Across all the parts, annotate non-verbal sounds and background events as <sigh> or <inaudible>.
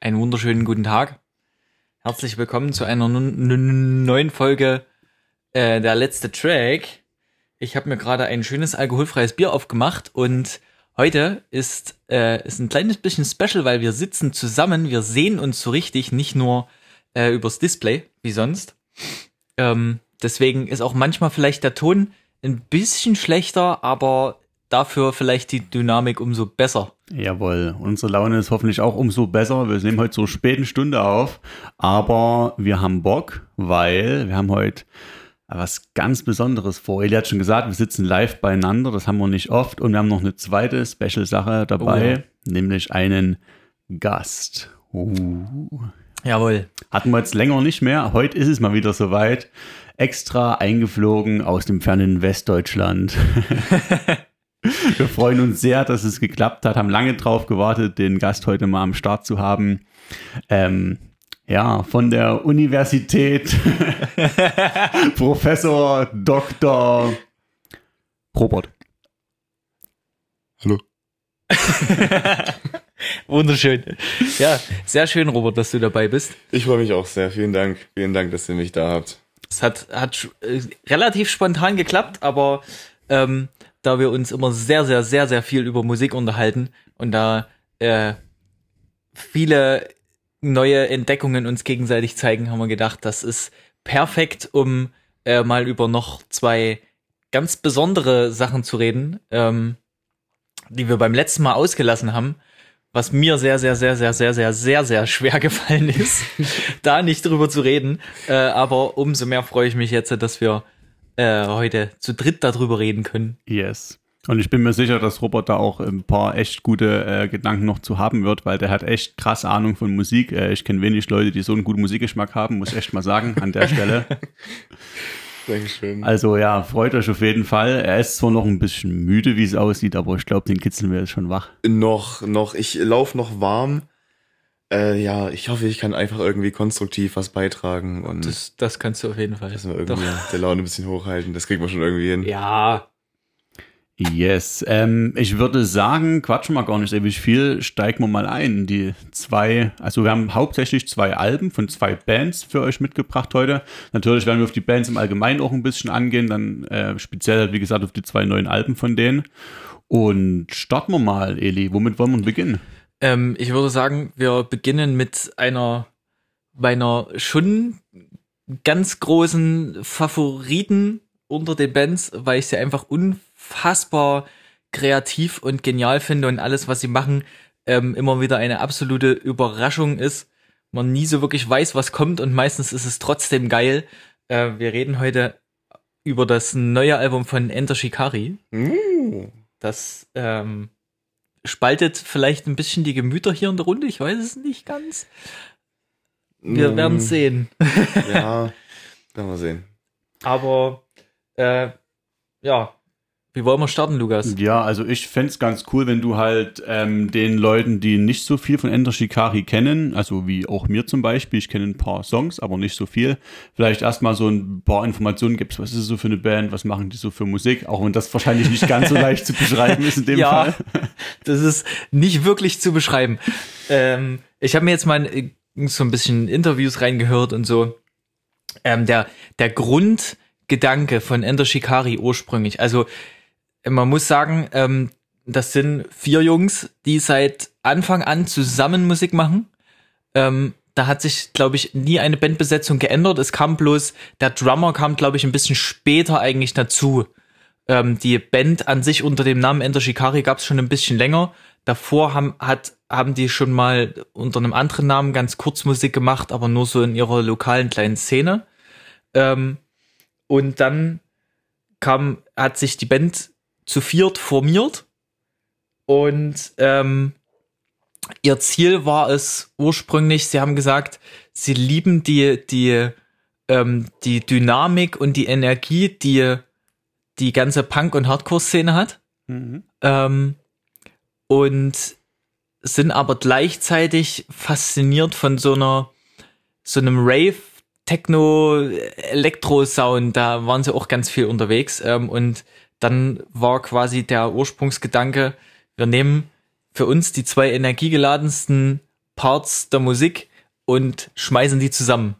Einen wunderschönen guten Tag. Herzlich willkommen zu einer neuen Folge äh, Der letzte Track. Ich habe mir gerade ein schönes alkoholfreies Bier aufgemacht und heute ist, äh, ein kleines bisschen special, weil wir sitzen zusammen, wir sehen uns so richtig, nicht nur äh, übers Display wie sonst. Ähm, deswegen ist auch manchmal vielleicht der Ton ein bisschen schlechter, aber dafür vielleicht die Dynamik umso besser. Jawohl, unsere Laune ist hoffentlich auch umso besser. Wir nehmen heute zur späten Stunde auf, aber wir haben Bock, weil wir haben heute was ganz Besonderes vor. Eli hat schon gesagt, wir sitzen live beieinander, das haben wir nicht oft und wir haben noch eine zweite Special-Sache dabei, oh ja. nämlich einen Gast. Uh. Jawohl. Hatten wir jetzt länger nicht mehr. Heute ist es mal wieder soweit. Extra eingeflogen aus dem fernen Westdeutschland. <laughs> Wir freuen uns sehr, dass es geklappt hat, haben lange drauf gewartet, den Gast heute mal am Start zu haben. Ähm, ja, von der Universität <laughs> Professor Dr. Robert. Hallo. <laughs> Wunderschön. Ja, sehr schön, Robert, dass du dabei bist. Ich freue mich auch sehr. Vielen Dank. Vielen Dank, dass ihr mich da habt. Es hat, hat äh, relativ spontan geklappt, aber ähm, da wir uns immer sehr, sehr, sehr, sehr viel über Musik unterhalten und da äh, viele neue Entdeckungen uns gegenseitig zeigen, haben wir gedacht, das ist perfekt, um äh, mal über noch zwei ganz besondere Sachen zu reden, ähm, die wir beim letzten Mal ausgelassen haben, was mir sehr, sehr, sehr, sehr, sehr, sehr, sehr, sehr schwer <laughs> gefallen ist, da nicht drüber zu reden. Äh, aber umso mehr freue ich mich jetzt, dass wir äh, heute zu dritt darüber reden können. Yes. Und ich bin mir sicher, dass Robert da auch ein paar echt gute äh, Gedanken noch zu haben wird, weil der hat echt krass Ahnung von Musik. Äh, ich kenne wenig Leute, die so einen guten Musikgeschmack haben, muss ich echt mal sagen, an der Stelle. <laughs> Dankeschön. Also ja, freut euch auf jeden Fall. Er ist zwar noch ein bisschen müde, wie es aussieht, aber ich glaube, den kitzeln wir jetzt schon wach. Noch, noch. Ich laufe noch warm. Äh, ja, ich hoffe, ich kann einfach irgendwie konstruktiv was beitragen. Und das, das kannst du auf jeden Fall. Müssen wir irgendwie Doch. der Laune ein bisschen hochhalten. Das kriegen wir schon irgendwie hin. Ja. Yes. Ähm, ich würde sagen, quatschen wir gar nicht ewig viel. Steigen wir mal ein. Die zwei, also wir haben hauptsächlich zwei Alben von zwei Bands für euch mitgebracht heute. Natürlich werden wir auf die Bands im Allgemeinen auch ein bisschen angehen. Dann äh, speziell, wie gesagt, auf die zwei neuen Alben von denen. Und starten wir mal, Eli. Womit wollen wir beginnen? Ähm, ich würde sagen, wir beginnen mit einer meiner schon ganz großen Favoriten unter den Bands, weil ich sie einfach unfassbar kreativ und genial finde und alles, was sie machen, ähm, immer wieder eine absolute Überraschung ist. Man nie so wirklich weiß, was kommt und meistens ist es trotzdem geil. Äh, wir reden heute über das neue Album von Enter Shikari. Mm. Das ähm, spaltet vielleicht ein bisschen die Gemüter hier in der Runde. Ich weiß es nicht ganz. Wir mm. werden sehen. ja, werden wir sehen. Aber äh, ja, wie wollen wir starten, Lukas? Ja, also ich fände es ganz cool, wenn du halt ähm, den Leuten, die nicht so viel von Enter Shikari kennen, also wie auch mir zum Beispiel, ich kenne ein paar Songs, aber nicht so viel, vielleicht erstmal so ein paar Informationen gibst. Was ist es so für eine Band? Was machen die so für Musik? Auch wenn das wahrscheinlich nicht ganz so <laughs> leicht zu beschreiben ist in dem ja, Fall. <laughs> das ist nicht wirklich zu beschreiben. Ähm, ich habe mir jetzt mal so ein bisschen Interviews reingehört und so. Ähm, der, der Grundgedanke von Enter Shikari ursprünglich, also man muss sagen, ähm, das sind vier Jungs, die seit Anfang an zusammen Musik machen. Ähm, da hat sich, glaube ich, nie eine Bandbesetzung geändert. Es kam bloß, der Drummer kam, glaube ich, ein bisschen später eigentlich dazu. Ähm, die Band an sich unter dem Namen Enter Shikari gab es schon ein bisschen länger. Davor haben, hat, haben die schon mal unter einem anderen Namen ganz kurz Musik gemacht, aber nur so in ihrer lokalen kleinen Szene. Ähm, und dann kam, hat sich die Band zu viert formiert und ähm, ihr Ziel war es ursprünglich, sie haben gesagt, sie lieben die, die, ähm, die Dynamik und die Energie, die die ganze Punk- und Hardcore-Szene hat. Mhm. Ähm, und sind aber gleichzeitig fasziniert von so einer, so einem Rave, Techno, Elektro-Sound. Da waren sie auch ganz viel unterwegs. Ähm, und dann war quasi der Ursprungsgedanke, wir nehmen für uns die zwei energiegeladensten Parts der Musik und schmeißen die zusammen.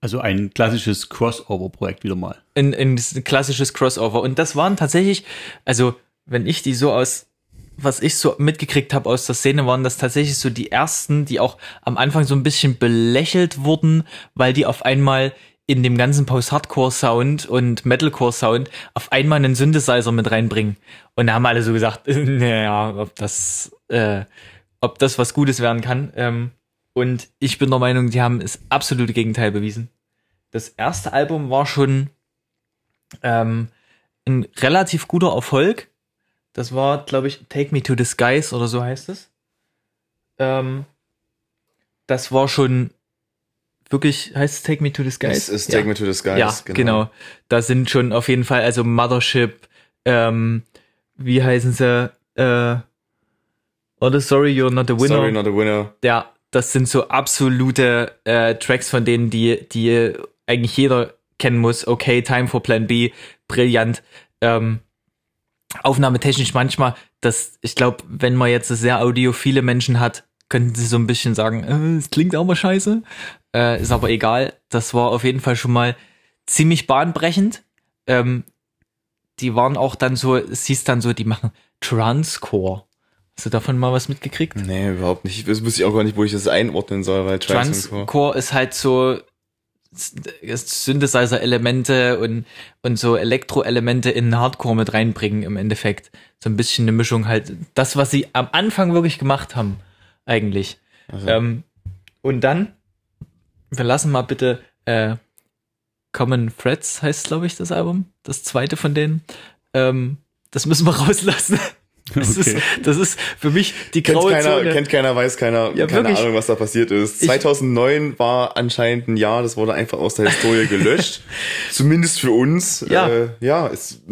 Also ein klassisches Crossover-Projekt wieder mal. Ein, ein klassisches Crossover. Und das waren tatsächlich, also wenn ich die so aus, was ich so mitgekriegt habe aus der Szene, waren das tatsächlich so die ersten, die auch am Anfang so ein bisschen belächelt wurden, weil die auf einmal in dem ganzen Post-Hardcore-Sound und Metalcore-Sound auf einmal einen Synthesizer mit reinbringen. Und da haben alle so gesagt, <laughs> naja, ob das, äh, ob das was Gutes werden kann. Ähm, und ich bin der Meinung, die haben das absolute Gegenteil bewiesen. Das erste Album war schon ähm, ein relativ guter Erfolg. Das war, glaube ich, Take Me to the Skies oder so heißt es. Ähm, das war schon wirklich, heißt es Take Me to the Skies? Es ist Take ja. Me to the Skies. Ja, genau. genau. Da sind schon auf jeden Fall, also Mothership, ähm, wie heißen sie, äh, oder Sorry, You're Not a Winner. Sorry, Not a Winner. Ja, das sind so absolute äh, Tracks von denen, die, die eigentlich jeder kennen muss. Okay, Time for Plan B, brillant. Ähm, Aufnahmetechnisch manchmal, dass ich glaube, wenn man jetzt sehr audiophile Menschen hat, könnten sie so ein bisschen sagen, äh, es klingt auch mal scheiße. Äh, ist aber egal. Das war auf jeden Fall schon mal ziemlich bahnbrechend. Ähm, die waren auch dann so, hieß dann so, die machen Transcore. Hast du davon mal was mitgekriegt? Nee, überhaupt nicht. Das wusste ich auch gar nicht, wo ich das einordnen soll, weil Transcore, Transcore ist halt so Synthesizer-Elemente und, und so Elektro-Elemente in Hardcore mit reinbringen im Endeffekt. So ein bisschen eine Mischung halt. Das, was sie am Anfang wirklich gemacht haben, eigentlich. Also. Ähm, und dann, wir lassen mal bitte äh, Common Threads heißt, glaube ich, das Album. Das zweite von denen. Ähm, das müssen wir <laughs> rauslassen. Das, okay. ist, das ist für mich die graue kennt keiner, Zone. Kennt keiner, weiß keiner, ja, keine wirklich. Ahnung, was da passiert ist. Ich 2009 war anscheinend ein Jahr, das wurde einfach aus der Historie <laughs> gelöscht. Zumindest für uns. Ja, äh, ja ist,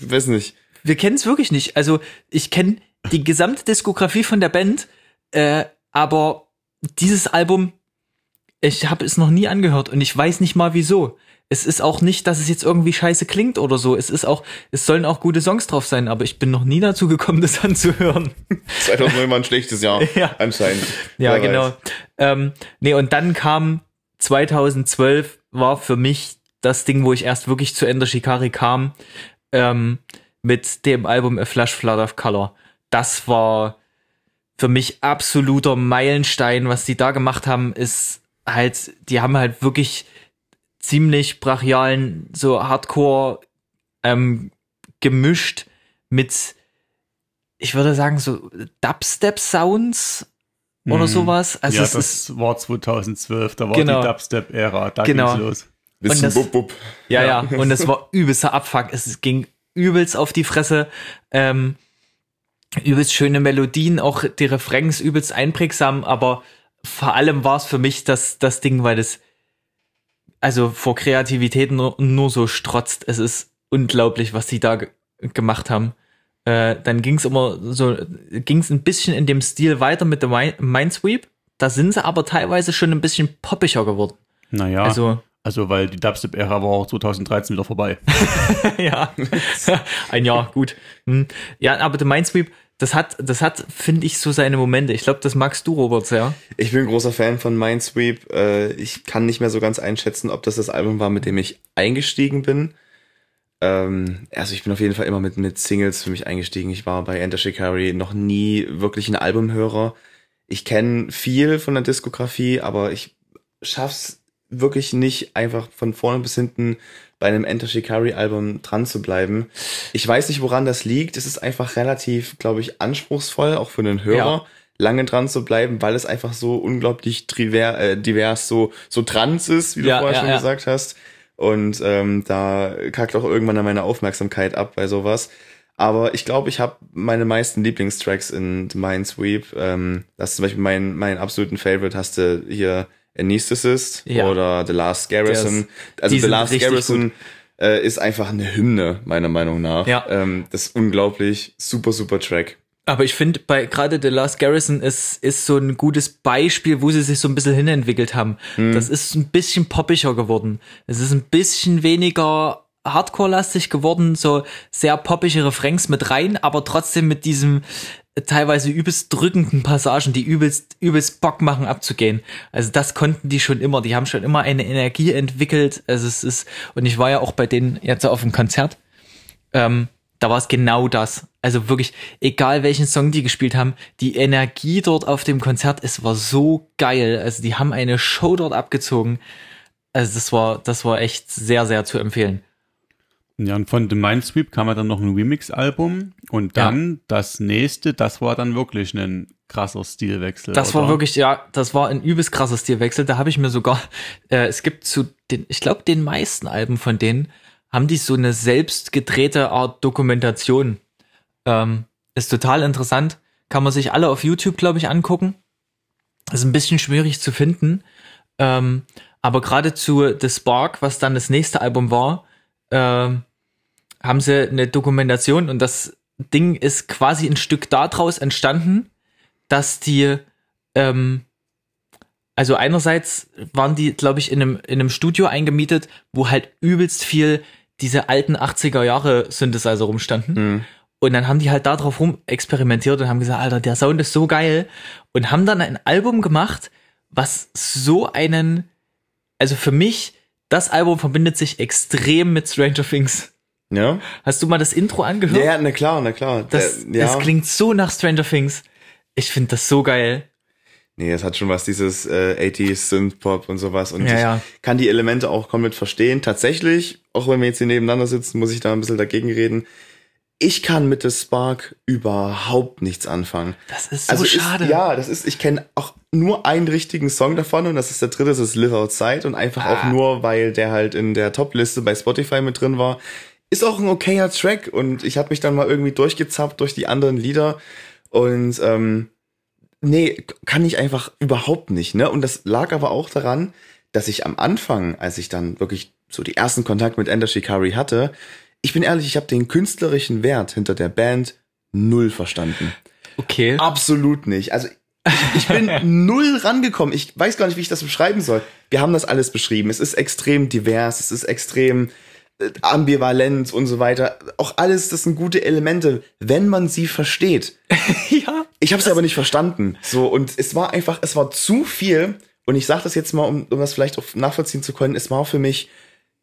weiß nicht. Wir kennen es wirklich nicht. Also ich kenne die gesamte Diskografie von der Band, äh, aber dieses Album, ich habe es noch nie angehört und ich weiß nicht mal wieso es ist auch nicht, dass es jetzt irgendwie scheiße klingt oder so. Es ist auch, es sollen auch gute Songs drauf sein, aber ich bin noch nie dazu gekommen, <laughs> das anzuhören. 2009 war ein schlechtes Jahr, <laughs> ja. anscheinend. Ja, Wer genau. Ähm, nee, und dann kam 2012 war für mich das Ding, wo ich erst wirklich zu Ender Shikari kam, ähm, mit dem Album A Flash Flood of Color. Das war für mich absoluter Meilenstein. Was die da gemacht haben, ist halt, die haben halt wirklich ziemlich brachialen, so Hardcore ähm, gemischt mit, ich würde sagen, so Dubstep-Sounds oder mhm. sowas. Also ja, das ist, war 2012, da war genau. die Dubstep-Ära, da genau. ging's los. Bisschen das, bub, bub. Ja, ja, und es <laughs> war übelster Abfuck. Es ging übelst auf die Fresse. Ähm, übelst schöne Melodien, auch die Refrains übelst einprägsam, aber vor allem war es für mich das, das Ding, weil das also vor Kreativität nur, nur so strotzt. Es ist unglaublich, was sie da gemacht haben. Äh, dann ging es immer so, ging es ein bisschen in dem Stil weiter mit dem Minesweep. Da sind sie aber teilweise schon ein bisschen poppiger geworden. Naja. Also, also weil die Dubstep-Ära war auch 2013 wieder vorbei. <laughs> ja, <laughs> ein Jahr, gut. Hm. Ja, aber der Minesweep, das hat, das hat, finde ich, so seine Momente. Ich glaube, das magst du, Robert, sehr. Ich bin ein großer Fan von Minesweep. Äh, ich kann nicht mehr so ganz einschätzen, ob das das Album war, mit dem ich eingestiegen bin. Ähm, also ich bin auf jeden Fall immer mit, mit Singles für mich eingestiegen. Ich war bei Enter Shikari noch nie wirklich ein Albumhörer. Ich kenne viel von der Diskografie, aber ich schaff's wirklich nicht einfach von vorne bis hinten bei einem Enter Shikari Album dran zu bleiben. Ich weiß nicht, woran das liegt. Es ist einfach relativ, glaube ich, anspruchsvoll, auch für den Hörer. Ja. lange dran zu bleiben, weil es einfach so unglaublich divers, äh, divers so, so trans ist, wie du ja, vorher ja, schon gesagt hast. Und ähm, da kackt auch irgendwann meine Aufmerksamkeit ab bei sowas. Aber ich glaube, ich habe meine meisten Lieblingstracks in Minesweep. Ähm, das ist zum Beispiel mein, mein absoluten Favorite. Hast du hier Anesthetist ja. oder The Last Garrison. also The Last Garrison äh, ist einfach eine Hymne, meiner Meinung nach. Ja. Ähm, das ist unglaublich super, super Track. Aber ich finde, bei gerade The Last Garrison ist, ist so ein gutes Beispiel, wo sie sich so ein bisschen hinentwickelt haben. Hm. Das ist ein bisschen poppiger geworden. Es ist ein bisschen weniger Hardcore-lastig geworden, so sehr poppige Refrains mit rein, aber trotzdem mit diesem teilweise übelst drückenden Passagen, die übelst, übelst Bock machen abzugehen. Also das konnten die schon immer. Die haben schon immer eine Energie entwickelt. Also es ist, und ich war ja auch bei denen jetzt auf dem Konzert. Ähm, da war es genau das. Also wirklich, egal welchen Song die gespielt haben, die Energie dort auf dem Konzert, es war so geil. Also die haben eine Show dort abgezogen. Also das war, das war echt sehr, sehr zu empfehlen. Ja, und von The Mindsweep kam ja dann noch ein Remix-Album und dann ja. das nächste, das war dann wirklich ein krasser Stilwechsel. Das oder? war wirklich, ja, das war ein übelst krasser Stilwechsel. Da habe ich mir sogar, äh, es gibt zu den, ich glaube, den meisten Alben von denen haben die so eine selbst gedrehte Art Dokumentation. Ähm, ist total interessant. Kann man sich alle auf YouTube, glaube ich, angucken. Ist ein bisschen schwierig zu finden. Ähm, aber gerade zu The Spark, was dann das nächste Album war, ähm, haben sie eine Dokumentation und das Ding ist quasi ein Stück daraus entstanden, dass die, ähm, also einerseits waren die, glaube ich, in einem, in einem Studio eingemietet, wo halt übelst viel diese alten 80er Jahre Synthesizer rumstanden. Mhm. Und dann haben die halt darauf rum experimentiert und haben gesagt, Alter, der Sound ist so geil. Und haben dann ein Album gemacht, was so einen, also für mich das Album verbindet sich extrem mit Stranger Things. Ja. Hast du mal das Intro angehört? Ja, na klar, na klar. Das, ja. das klingt so nach Stranger Things. Ich finde das so geil. Nee, es hat schon was, dieses äh, 80s Synth-Pop und sowas. Und Ja, ich ja. kann die Elemente auch komplett verstehen. Tatsächlich, auch wenn wir jetzt hier nebeneinander sitzen, muss ich da ein bisschen dagegen reden. Ich kann mit The Spark überhaupt nichts anfangen. Das ist so schade. Ist, ja, das ist, ich kenne auch nur einen richtigen Song davon und das ist der dritte, das ist Live Outside und einfach auch Ah. nur, weil der halt in der Top-Liste bei Spotify mit drin war. Ist auch ein okayer Track und ich habe mich dann mal irgendwie durchgezappt durch die anderen Lieder und ähm, nee, kann ich einfach überhaupt nicht, ne? Und das lag aber auch daran, dass ich am Anfang, als ich dann wirklich so die ersten Kontakt mit Ender Shikari hatte, ich bin ehrlich, ich habe den künstlerischen Wert hinter der Band null verstanden. Okay. Absolut nicht. Also ich, bin <laughs> null rangekommen. Ich weiß gar nicht, wie ich das beschreiben soll. Wir haben das alles beschrieben. Es ist extrem divers, es ist extrem äh, ambivalent und so weiter. Auch alles, das sind gute Elemente, wenn man sie versteht. <laughs> ja. Ich habe es aber nicht verstanden. So und es war einfach, es war zu viel. Und ich sage das jetzt mal, um, um das vielleicht auch nachvollziehen zu können. Es war für mich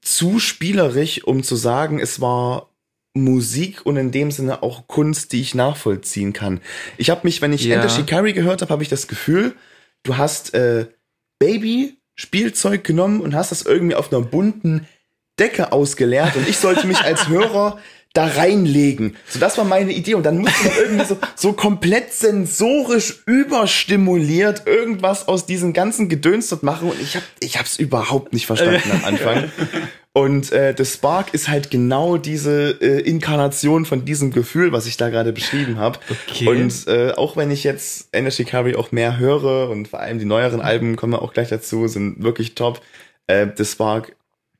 zu spielerisch, um zu sagen, es war Musik und in dem Sinne auch Kunst, die ich nachvollziehen kann. Ich habe mich, wenn ich Ja. Enter Shikari gehört habe, habe ich das Gefühl, du hast äh, Baby Spielzeug genommen und hast das irgendwie auf einer bunten Decke ausgeleert und ich sollte mich als <laughs> Hörer da reinlegen. So, das war meine Idee. Und dann musste man irgendwie so, so komplett sensorisch überstimuliert irgendwas aus diesem ganzen Gedöns dort machen. Und ich hab, ich hab's überhaupt nicht verstanden am Anfang. <laughs> Und äh, The Spark ist halt genau diese äh, Inkarnation von diesem Gefühl, was ich da gerade beschrieben habe. Okay. Und äh, auch wenn ich jetzt Energy Carry auch mehr höre und vor allem die neueren Alben kommen wir auch gleich dazu, sind wirklich top. Äh, The Spark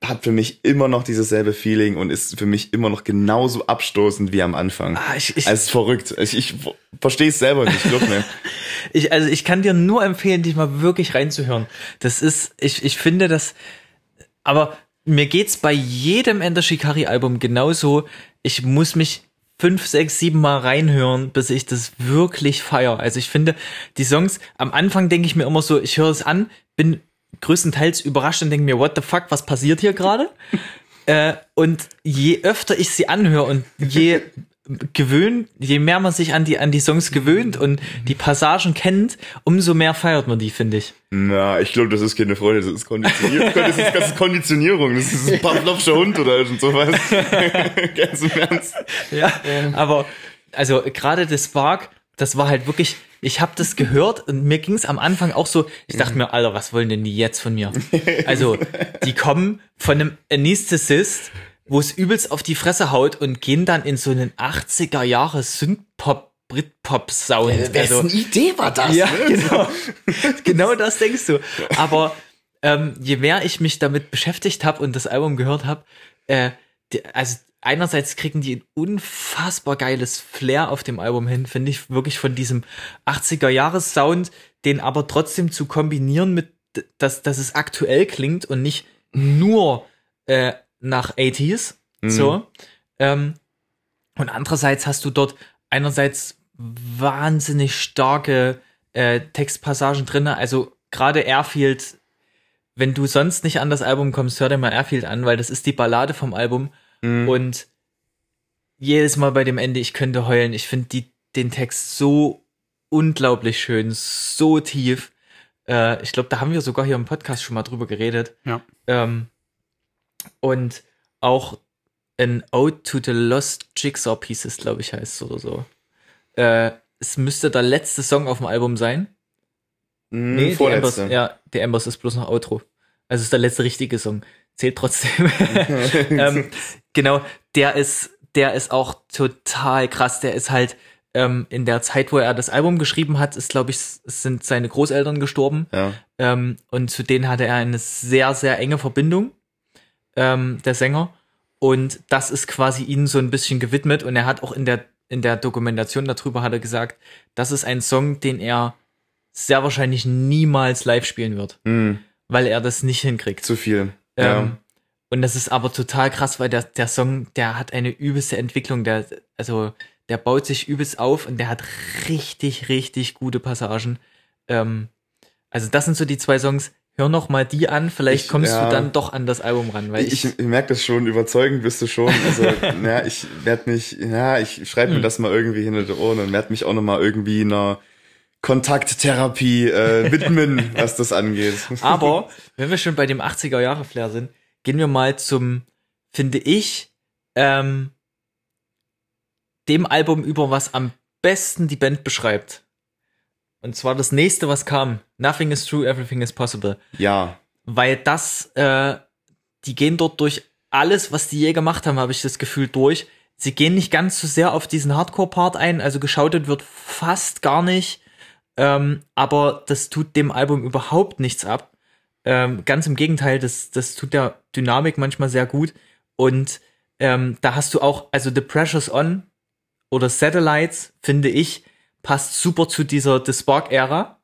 hat für mich immer noch dieses selbe Feeling und ist für mich immer noch genauso abstoßend wie am Anfang. Ah, ich, ich, ist verrückt. Ich, ich verstehe es selber nicht, glaub mir. <laughs> ich, also ich kann dir nur empfehlen, dich mal wirklich reinzuhören. Das ist, ich, ich finde das, aber mir geht's bei jedem Ender Shikari Album genauso. Ich muss mich fünf, sechs, sieben Mal reinhören, bis ich das wirklich feier. Also ich finde, die Songs, am Anfang denke ich mir immer so, ich höre es an, bin größtenteils überrascht und denke mir, what the fuck, was passiert hier gerade? <laughs> äh, und je öfter ich sie anhöre und je gewöhnt, je mehr man sich an die, an die Songs gewöhnt und die Passagen kennt, umso mehr feiert man die, finde ich. Na, ich glaube, das ist keine Freude, das ist Konditionierung. Das ist, das ist Konditionierung, das ist ein Pavlovscher Hund oder sowas. <laughs> Ganz im Ernst. Ja, aber also gerade das Spark, das war halt wirklich, ich habe das gehört und mir ging es am Anfang auch so, ich dachte mir, Alter, was wollen denn die jetzt von mir? Also, die kommen von einem Anästhesist, wo es übelst auf die Fresse haut und gehen dann in so einen 80er Jahre Synthpop Britpop-Sound. Also, Wessen Idee war das? ja, ne? <laughs> genau. genau das denkst du. Aber ähm, je mehr ich mich damit beschäftigt habe und das Album gehört habe, äh, also einerseits kriegen die ein unfassbar geiles Flair auf dem Album hin, finde ich wirklich von diesem 80er-Jahres-Sound, den aber trotzdem zu kombinieren mit, dass, dass es aktuell klingt und nicht nur äh, nach 80s. So. Ähm, und andererseits hast du dort einerseits wahnsinnig starke äh, Textpassagen drin. Also gerade Airfield, wenn du sonst nicht an das Album kommst, hör dir mal Airfield an, weil das ist die Ballade vom Album. Mhm. Und jedes Mal bei dem Ende, ich könnte heulen. Ich finde den Text so unglaublich schön, so tief. Äh, ich glaube, da haben wir sogar hier im Podcast schon mal drüber geredet. Ja. Ähm, und auch ein Ode to the Lost Jigsaw Pieces, glaube ich, heißt es oder so. Äh, es müsste der letzte Song auf dem Album sein. Mhm, Nee, vorletzte. ja, der Embers ist bloß noch Outro. Also ist der letzte richtige Song. Zählt trotzdem. <laughs> ähm, genau, der ist, der ist auch total krass. Der ist halt ähm, in der Zeit, wo er das Album geschrieben hat, ist, glaube ich, sind seine Großeltern gestorben. ja. Ähm, und zu denen hatte er eine sehr, sehr enge Verbindung, ähm, der Sänger. Und das ist quasi ihnen so ein bisschen gewidmet. Und er hat auch in der, in der Dokumentation darüber hat er gesagt, das ist ein Song, den er sehr wahrscheinlich niemals live spielen wird, Mhm. weil er das nicht hinkriegt. Zu viel. Ähm, ja. Und das ist aber total krass, weil der, der Song, der hat eine übelste Entwicklung, der, also, der baut sich übelst auf und der hat richtig, richtig gute Passagen. Ähm, also, das sind so die zwei Songs. Hör noch mal die an, vielleicht Ich- kommst ja. du dann doch an das Album ran, weil Ich, ich, ich merke das schon, überzeugend bist du schon. Also, <laughs> ja, ich werde mich, ja, ich schreibe mir Hm. das mal irgendwie hinter die Ohren und werde mich auch noch mal irgendwie einer Kontakttherapie äh, <laughs> widmen, was das angeht. Aber <laughs> wenn wir schon bei dem 80er Jahre Flair sind, gehen wir mal zum, finde ich, ähm, dem Album über, was am besten die Band beschreibt. Und zwar das nächste, was kam. Nothing is true, everything is possible. ja, Weil das, äh, die gehen dort durch alles, was die je gemacht haben, habe ich das Gefühl durch. Sie gehen nicht ganz so sehr auf diesen Hardcore-Part ein, also geschautet wird fast gar nicht. Ähm, aber das tut dem Album überhaupt nichts ab. Ähm, ganz im Gegenteil, das, das tut der Dynamik manchmal sehr gut. Und ähm, da hast du auch, also The Precious On oder Satellites, finde ich, passt super zu dieser The Spark-Ära.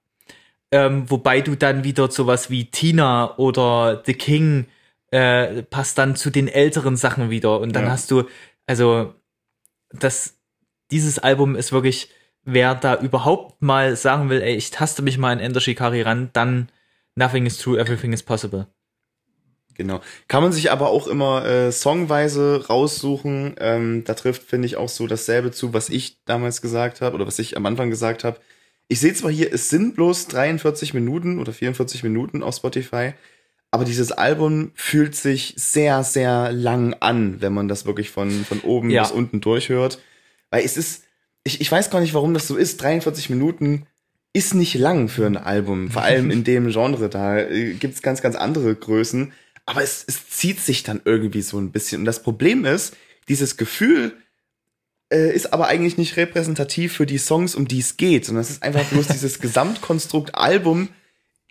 Ähm, wobei du dann wieder sowas wie Tina oder The King äh, passt dann zu den älteren Sachen wieder. Und dann Ja. hast du, also, das, dieses Album ist wirklich, wer da überhaupt mal sagen will, ey, ich taste mich mal an Ender Shikari ran, dann Nothing is true, everything is possible. Genau. Kann man sich aber auch immer äh, songweise raussuchen. Ähm, da trifft, finde ich, auch so dasselbe zu, was ich damals gesagt habe oder was ich am Anfang gesagt habe. Ich sehe zwar hier, es sind bloß 43 Minuten oder 44 Minuten auf Spotify, aber dieses Album fühlt sich sehr, sehr lang an, wenn man das wirklich von, von oben Ja. bis unten durchhört. Weil es ist, ich, ich weiß gar nicht, warum das so ist. 43 Minuten ist nicht lang für ein Album, vor allem in dem Genre. Da äh, gibt's ganz, ganz andere Größen. Aber es, es zieht sich dann irgendwie so ein bisschen. Und das Problem ist, dieses Gefühl äh, ist aber eigentlich nicht repräsentativ für die Songs, um die es geht, sondern es ist einfach bloß dieses <laughs> Gesamtkonstrukt Album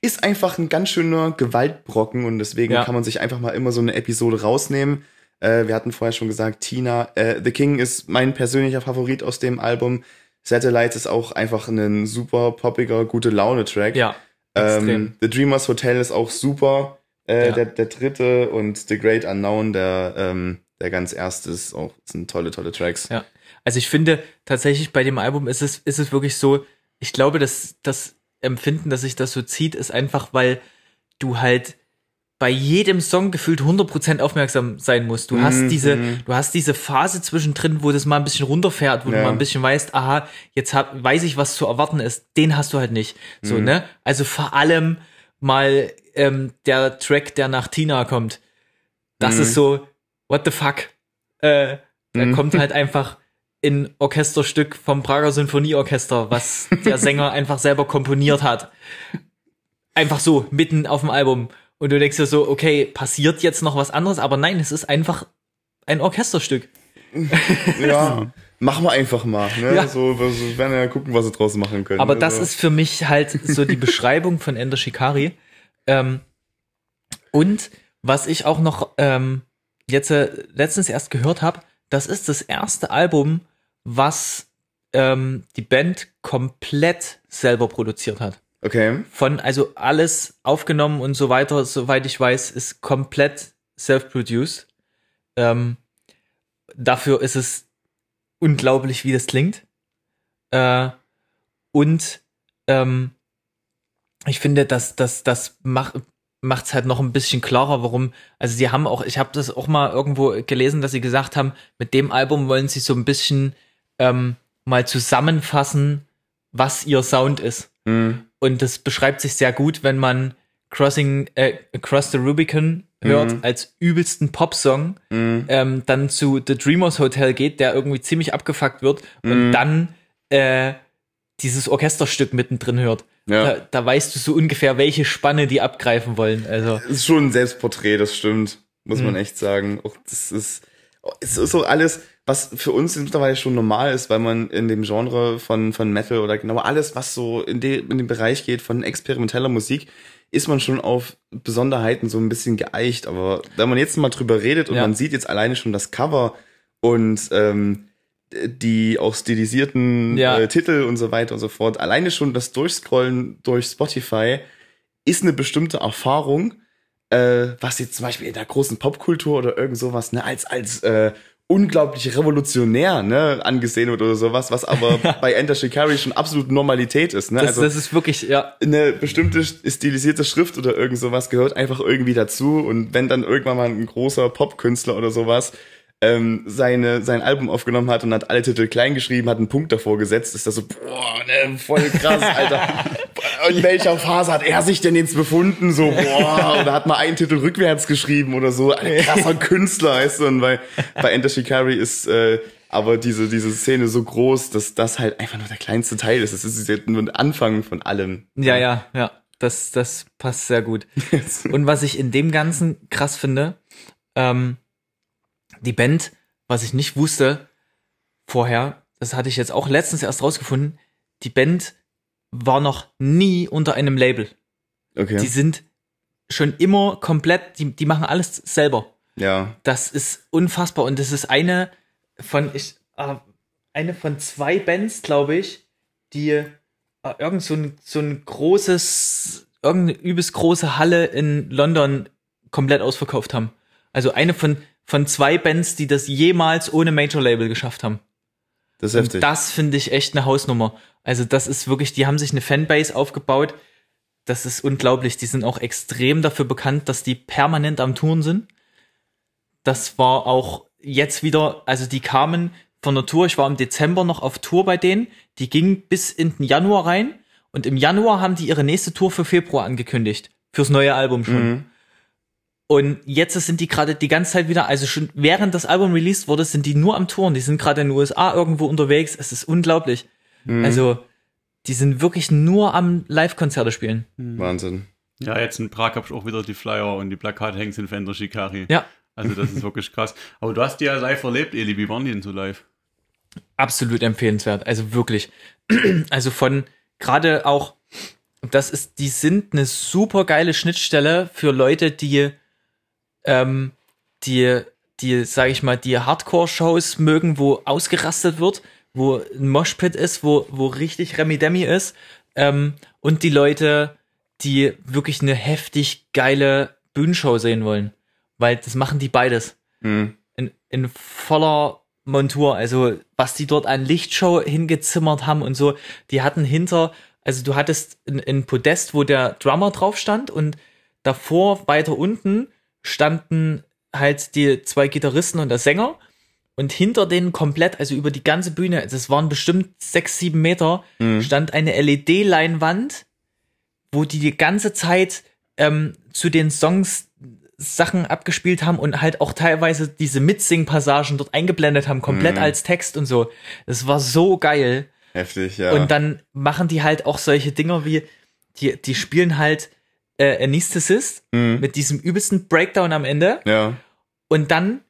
ist einfach ein ganz schöner Gewaltbrocken und deswegen Ja. kann man sich einfach mal immer so eine Episode rausnehmen. Äh, wir hatten vorher schon gesagt, Tina, äh, The King ist mein persönlicher Favorit aus dem Album. Satellites ist auch einfach ein super poppiger, gute Laune-Track. Ja. Ähm, The Dreamers Hotel ist auch super. Äh, Ja. der, der dritte und The Great Unknown, der, ähm, der ganz erste, ist auch sind tolle, tolle Tracks. Ja. Also ich finde tatsächlich bei dem Album ist es, ist es wirklich so, ich glaube, dass das Empfinden, dass sich das so zieht, ist einfach, weil du halt bei jedem Song gefühlt 100% aufmerksam sein musst. Du hast Mhm, diese, mhm. du hast diese Phase zwischendrin, wo das mal ein bisschen runterfährt, wo du Ja. mal ein bisschen weißt, aha, jetzt hab, weiß ich, was zu erwarten ist. Den hast du halt nicht. So, Mhm. ne? Also vor allem mal ähm, der Track, der nach Tina kommt. Das Mhm. ist so, what the fuck? Äh, da Mhm. kommt halt <laughs> einfach ein Orchesterstück vom Prager Sinfonieorchester, was der Sänger <laughs> einfach selber komponiert hat. Einfach so, mitten auf dem Album. Und du denkst dir so, okay, passiert jetzt noch was anderes? Aber nein, es ist einfach ein Orchesterstück. <laughs> Ja, machen wir einfach mal. Ne? Ja. So, wir werden ja gucken, was sie draus machen können. Aber das Also, ist für mich halt so die Beschreibung von Ender Shikari. Ähm, und was ich auch noch ähm, jetzt äh, letztens erst gehört habe, das ist das erste Album, was ähm, die Band komplett selber produziert hat. Okay. Von, also alles aufgenommen und so weiter, soweit ich weiß, ist komplett self-produced. Ähm, dafür ist es unglaublich, wie das klingt. Äh, und ähm, ich finde, dass das, das macht macht es halt noch ein bisschen klarer, warum. Also sie haben auch, ich habe das auch mal irgendwo gelesen, dass sie gesagt haben, mit dem Album wollen sie so ein bisschen ähm, mal zusammenfassen, was ihr Sound ist. Mhm. Und das beschreibt sich sehr gut, wenn man Crossing äh, Across the Rubicon hört Mhm. als übelsten Popsong, Mhm. ähm, dann zu The Dreamers Hotel geht, der irgendwie ziemlich abgefuckt wird und Mhm. dann äh, dieses Orchesterstück mittendrin hört. Ja. Da, da weißt du so ungefähr, welche Spanne die abgreifen wollen. Also Es ist schon ein Selbstporträt, das stimmt. Muss man Mhm. echt sagen. Auch das ist, es ist so alles, was für uns mittlerweile schon normal ist, weil man in dem Genre von, von Metal oder genau alles, was so in, de, in den Bereich geht von experimenteller Musik, ist man schon auf Besonderheiten so ein bisschen geeicht. Aber wenn man jetzt mal drüber redet und Ja. man sieht jetzt alleine schon das Cover und ähm, die auch stilisierten Ja. äh, Titel und so weiter und so fort, alleine schon das Durchscrollen durch Spotify ist eine bestimmte Erfahrung, äh, was jetzt zum Beispiel in der großen Popkultur oder irgend sowas, ne, als, als äh, unglaublich revolutionär, ne, angesehen wird oder sowas, was aber <laughs> bei Enter Shikari schon absolut Normalität ist, ne? das, also das ist wirklich, ja, eine bestimmte stilisierte Schrift oder irgend sowas gehört einfach irgendwie dazu und wenn dann irgendwann mal ein großer Popkünstler oder sowas ähm, seine, sein Album aufgenommen hat und hat alle Titel klein geschrieben, hat einen Punkt davor gesetzt, ist das so, boah, ne, voll krass, Alter. <laughs> In welcher Phase hat er sich denn jetzt befunden? So, boah, oder hat mal einen Titel rückwärts geschrieben oder so. Ein krasser Künstler, weißt du? Und bei, bei Enter Shikari ist äh, aber diese, diese Szene so groß, dass das halt einfach nur der kleinste Teil ist. Es ist jetzt nur ein Anfang von allem. ja, ja, ja, das, das passt sehr gut. <laughs> Und was ich in dem Ganzen krass finde, ähm, die Band, was ich nicht wusste vorher, das hatte ich jetzt auch letztens erst rausgefunden, die Band war noch nie unter einem Label. Okay. Die sind schon immer komplett, die, die machen alles selber. ja. Das ist unfassbar und das ist eine von ich äh, eine von zwei Bands, glaube ich, die äh, irgend so ein, so ein großes irgendeine übelst große Halle in London komplett ausverkauft haben. Also eine von von zwei Bands, die das jemals ohne Major Label geschafft haben. Das ist heftig. Und das finde ich echt eine Hausnummer. Also das ist wirklich, die haben sich eine Fanbase aufgebaut. Das ist unglaublich. Die sind auch extrem dafür bekannt, dass die permanent am Touren sind. Das war auch jetzt wieder, also die kamen von der Tour, ich war im Dezember noch auf Tour bei denen, die ging bis in den Januar rein und im Januar haben die ihre nächste Tour für Februar angekündigt. Fürs neue Album schon. Mhm. Und jetzt sind die gerade die ganze Zeit wieder, also schon während das Album released wurde, sind die nur am Touren. Die sind gerade in den USA irgendwo unterwegs. Es ist unglaublich. Mhm. Also, die sind wirklich nur am Live-Konzerte spielen. Wahnsinn. Ja, jetzt in Prag habe ich auch wieder die Flyer und die Plakate hängen sind für Ender Shikari. Ja, Also das ist wirklich krass. Aber du hast die ja live erlebt, Eli. Wie waren die denn so live? absolut empfehlenswert. Also wirklich. <clears throat> Also von gerade auch, das ist, die sind eine super geile Schnittstelle für Leute, die, ähm, die, die, sag ich mal, die Hardcore-Shows mögen, wo ausgerastet wird, wo ein Moshpit ist, wo, wo richtig Remi Demi ist, ähm, und die Leute, die wirklich eine heftig geile Bühnenshow sehen wollen. Weil das machen die beides Mhm. in, in voller Montur. Also, was die dort an Lichtshow hingezimmert haben und so, die hatten hinter, also du hattest ein, ein Podest, wo der Drummer drauf stand und davor, weiter unten, standen halt die zwei Gitarristen und der Sänger. Und hinter denen komplett, also über die ganze Bühne, das waren bestimmt sechs, sieben Meter, stand eine LED-Leinwand, wo die die ganze Zeit ähm, zu den Songs Sachen abgespielt haben und halt auch teilweise diese Mitsing-Passagen dort eingeblendet haben, komplett als Text und so. Das war so geil. Heftig, ja. Und dann machen die halt auch solche Dinger wie, die, die spielen halt äh, Anesthetist Mhm. mit diesem übelsten Breakdown am Ende ja. und dann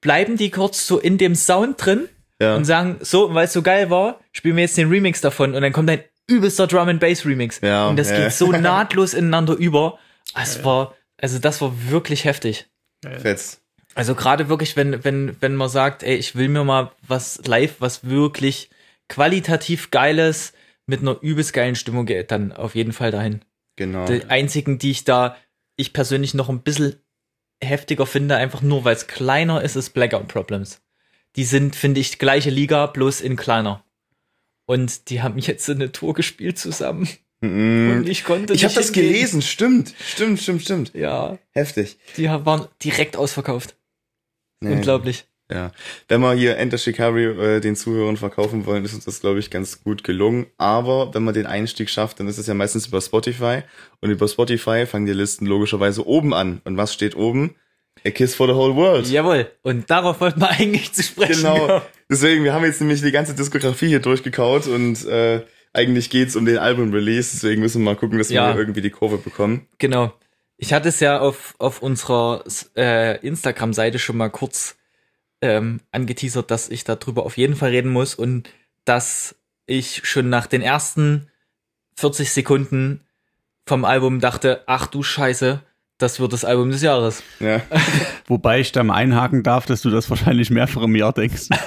bleiben die kurz so in dem Sound drin Ja. und sagen, so, weil es so geil war, spielen wir jetzt den Remix davon und dann kommt ein übelster Drum and Bass Remix. Ja, und das ja. geht so <laughs> nahtlos ineinander über. Es war, also das war wirklich heftig. Fetz. Also gerade wirklich, wenn, wenn, wenn man sagt, ey, ich will mir mal was live, was wirklich qualitativ geiles mit einer übelst geilen Stimmung geht, dann auf jeden Fall dahin. Genau. Die einzigen, die ich da, ich persönlich noch ein bisschen heftiger finde, einfach nur weil es kleiner ist, ist Blackout Problems. Die sind, finde ich, gleiche Liga, bloß in kleiner. Und die haben jetzt eine Tour gespielt zusammen. Mm. Und ich konnte Ich habe das hingehen. gelesen, stimmt, stimmt, stimmt, stimmt. Ja, Heftig. die waren direkt ausverkauft. Nee. Unglaublich. Ja, wenn wir hier Enter Shikari äh, den Zuhörern verkaufen wollen, ist uns das, glaube ich, ganz gut gelungen. Aber wenn man den Einstieg schafft, dann ist es ja meistens über Spotify. Und über Spotify fangen die Listen logischerweise oben an. Und was steht oben? A Kiss for the Whole World. Jawohl. Und darauf wollten wir <laughs> eigentlich zu sprechen. Genau. kommen. Deswegen, wir haben jetzt nämlich die ganze Diskografie hier durchgekaut und äh, eigentlich geht's um den Album-Release. Deswegen müssen wir mal gucken, dass Ja. wir irgendwie die Kurve bekommen. Genau. Ich hatte es ja auf, auf unserer äh, Instagram-Seite schon mal kurz ähm, angeteasert, dass ich darüber auf jeden Fall reden muss und dass ich schon nach den ersten 40 Sekunden vom Album dachte, ach du Scheiße, das wird das Album des Jahres. Ja. <laughs> Wobei ich da mal einhaken darf, dass du das wahrscheinlich mehrfach im Jahr denkst. <laughs>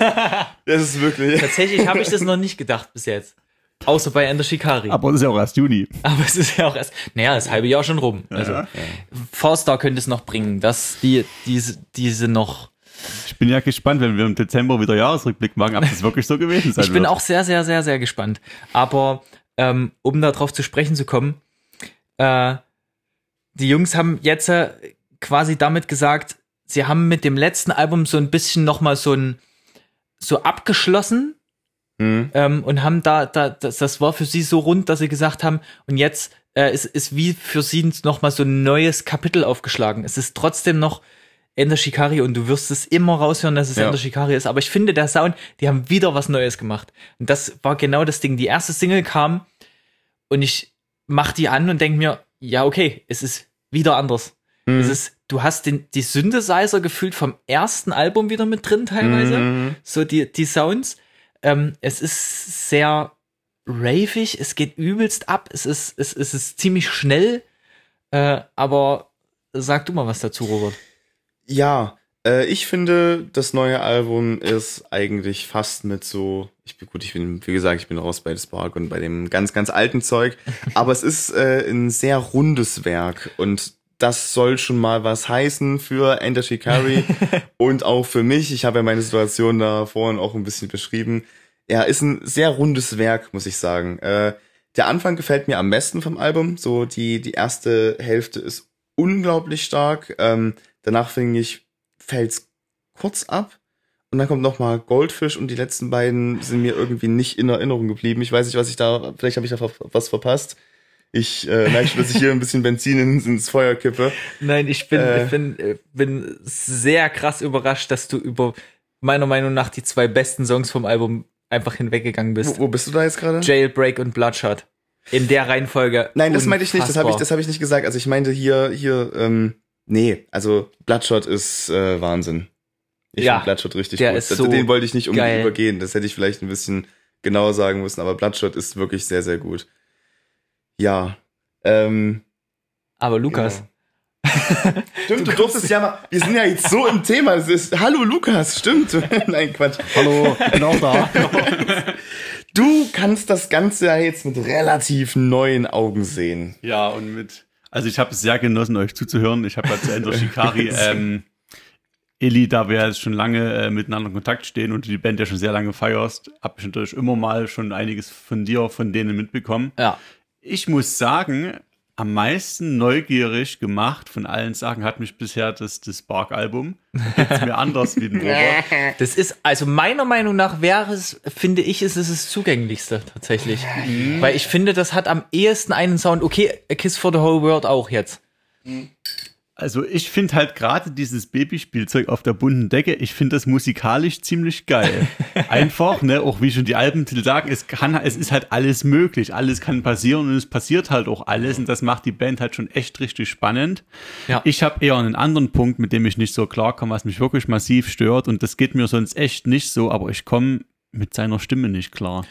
Das ist wirklich. Tatsächlich habe ich das noch nicht gedacht bis jetzt. Außer bei Ender Shikari. Aber das ist ja auch erst Juni. Aber es ist ja auch erst, naja, das halbe Jahr schon rum. Also, Ja. Farstar könnte es noch bringen, dass die, diese, diese noch. Ich bin ja gespannt, wenn wir im Dezember wieder Jahresrückblick machen, ob das wirklich so gewesen sein Ich bin wird. auch sehr, sehr, sehr, sehr gespannt. Aber ähm, um darauf zu sprechen zu kommen, äh, die Jungs haben jetzt äh, quasi damit gesagt, sie haben mit dem letzten Album so ein bisschen nochmal so ein so abgeschlossen Hm. ähm, und haben da, da das, das war für sie so rund, dass sie gesagt haben, und jetzt äh, ist, ist wie für sie nochmal so ein neues Kapitel aufgeschlagen. Es ist trotzdem noch Ender Shikari und du wirst es immer raushören, dass es Ja. Ender Shikari ist. Aber ich finde, der Sound, die haben wieder was Neues gemacht. Und das war genau das Ding. Die erste Single kam und ich mach die an und denk mir, ja, okay, es ist wieder anders. Mhm. Es ist, du hast den, die Synthesizer gefühlt vom ersten Album wieder mit drin teilweise Mhm. so die, die Sounds. Ähm, es ist sehr ravig, es geht übelst ab, es ist, es, es ist ziemlich schnell, äh, aber sag du mal was dazu, Robert. Ja, äh, ich finde, das neue Album ist eigentlich fast mit so, ich bin gut, ich bin, wie gesagt, ich bin raus bei The Spark und bei dem ganz, ganz alten Zeug, <laughs> aber es ist äh, ein sehr rundes Werk und das soll schon mal was heißen für Ender Shikari <laughs> und auch für mich. Ich habe ja meine Situation da vorhin auch ein bisschen beschrieben. Ja, ist ein sehr rundes Werk, muss ich sagen. Äh, der Anfang gefällt mir am besten vom Album. So die, die erste Hälfte ist unglaublich stark. Ähm, danach finde ich, fällt's kurz ab. Und dann kommt noch mal Goldfish und die letzten beiden sind mir irgendwie nicht in Erinnerung geblieben. Ich weiß nicht, was ich da, vielleicht habe ich da was verpasst. Ich äh, merke schon, dass ich hier ein bisschen Benzin ins, Feuer kippe. Nein, ich bin, Äh. ich bin, äh, bin sehr krass überrascht, dass du über meiner Meinung nach die zwei besten Songs vom Album einfach hinweggegangen bist. Wo, wo bist du da jetzt gerade? Jailbreak und Bloodshot. In der Reihenfolge. Nein, das meinte ich nicht. Das habe ich, das habe ich nicht gesagt. Also ich meinte hier, hier, ähm, nee, also Bloodshot ist äh, Wahnsinn. Ich Ja, finde Bloodshot richtig der gut. ist Das- so Den wollte ich nicht unbedingt geil. übergehen. Das hätte ich vielleicht ein bisschen genauer sagen müssen. Aber Bloodshot ist wirklich sehr, sehr gut. Ja. Ähm, Aber Lukas, genau. Stimmt, du durftest ja mal. Wir sind ja jetzt so im Thema. Das ist, Hallo Lukas, stimmt. <laughs> Nein, Quatsch. Hallo, auch da. Du kannst das Ganze ja jetzt mit relativ neuen Augen sehen. Ja, und mit. Also ich habe es sehr genossen, euch zuzuhören. Ich habe ja zu Ender <laughs> Shikari, ähm, Eli, da wir jetzt schon lange äh, miteinander in Kontakt stehen und du die Band ja schon sehr lange feierst, habe ich natürlich immer mal schon einiges von dir, von denen mitbekommen. ja. Ich muss sagen, am meisten neugierig gemacht von allen Sachen hat mich bisher das, das Spark-Album. Geht's mir anders wie den <laughs> Robert. Das ist, also meiner Meinung nach wäre es, finde ich, ist es das zugänglichste tatsächlich. Weil ich finde, das hat am ehesten einen Sound. Okay, A Kiss for the Whole World auch jetzt. Also ich finde halt gerade dieses Babyspielzeug auf der bunten Decke, ich finde das musikalisch ziemlich geil. <laughs> Einfach, ne, auch wie schon die Albentitel sagen, es kann, es ist halt alles möglich, alles kann passieren und es passiert halt auch alles und das macht die Band halt schon echt richtig spannend. Ja. Ich habe eher einen anderen Punkt, mit dem ich nicht so klarkomme, was mich wirklich massiv stört und das geht mir sonst echt nicht so, aber ich komme mit seiner Stimme nicht klar.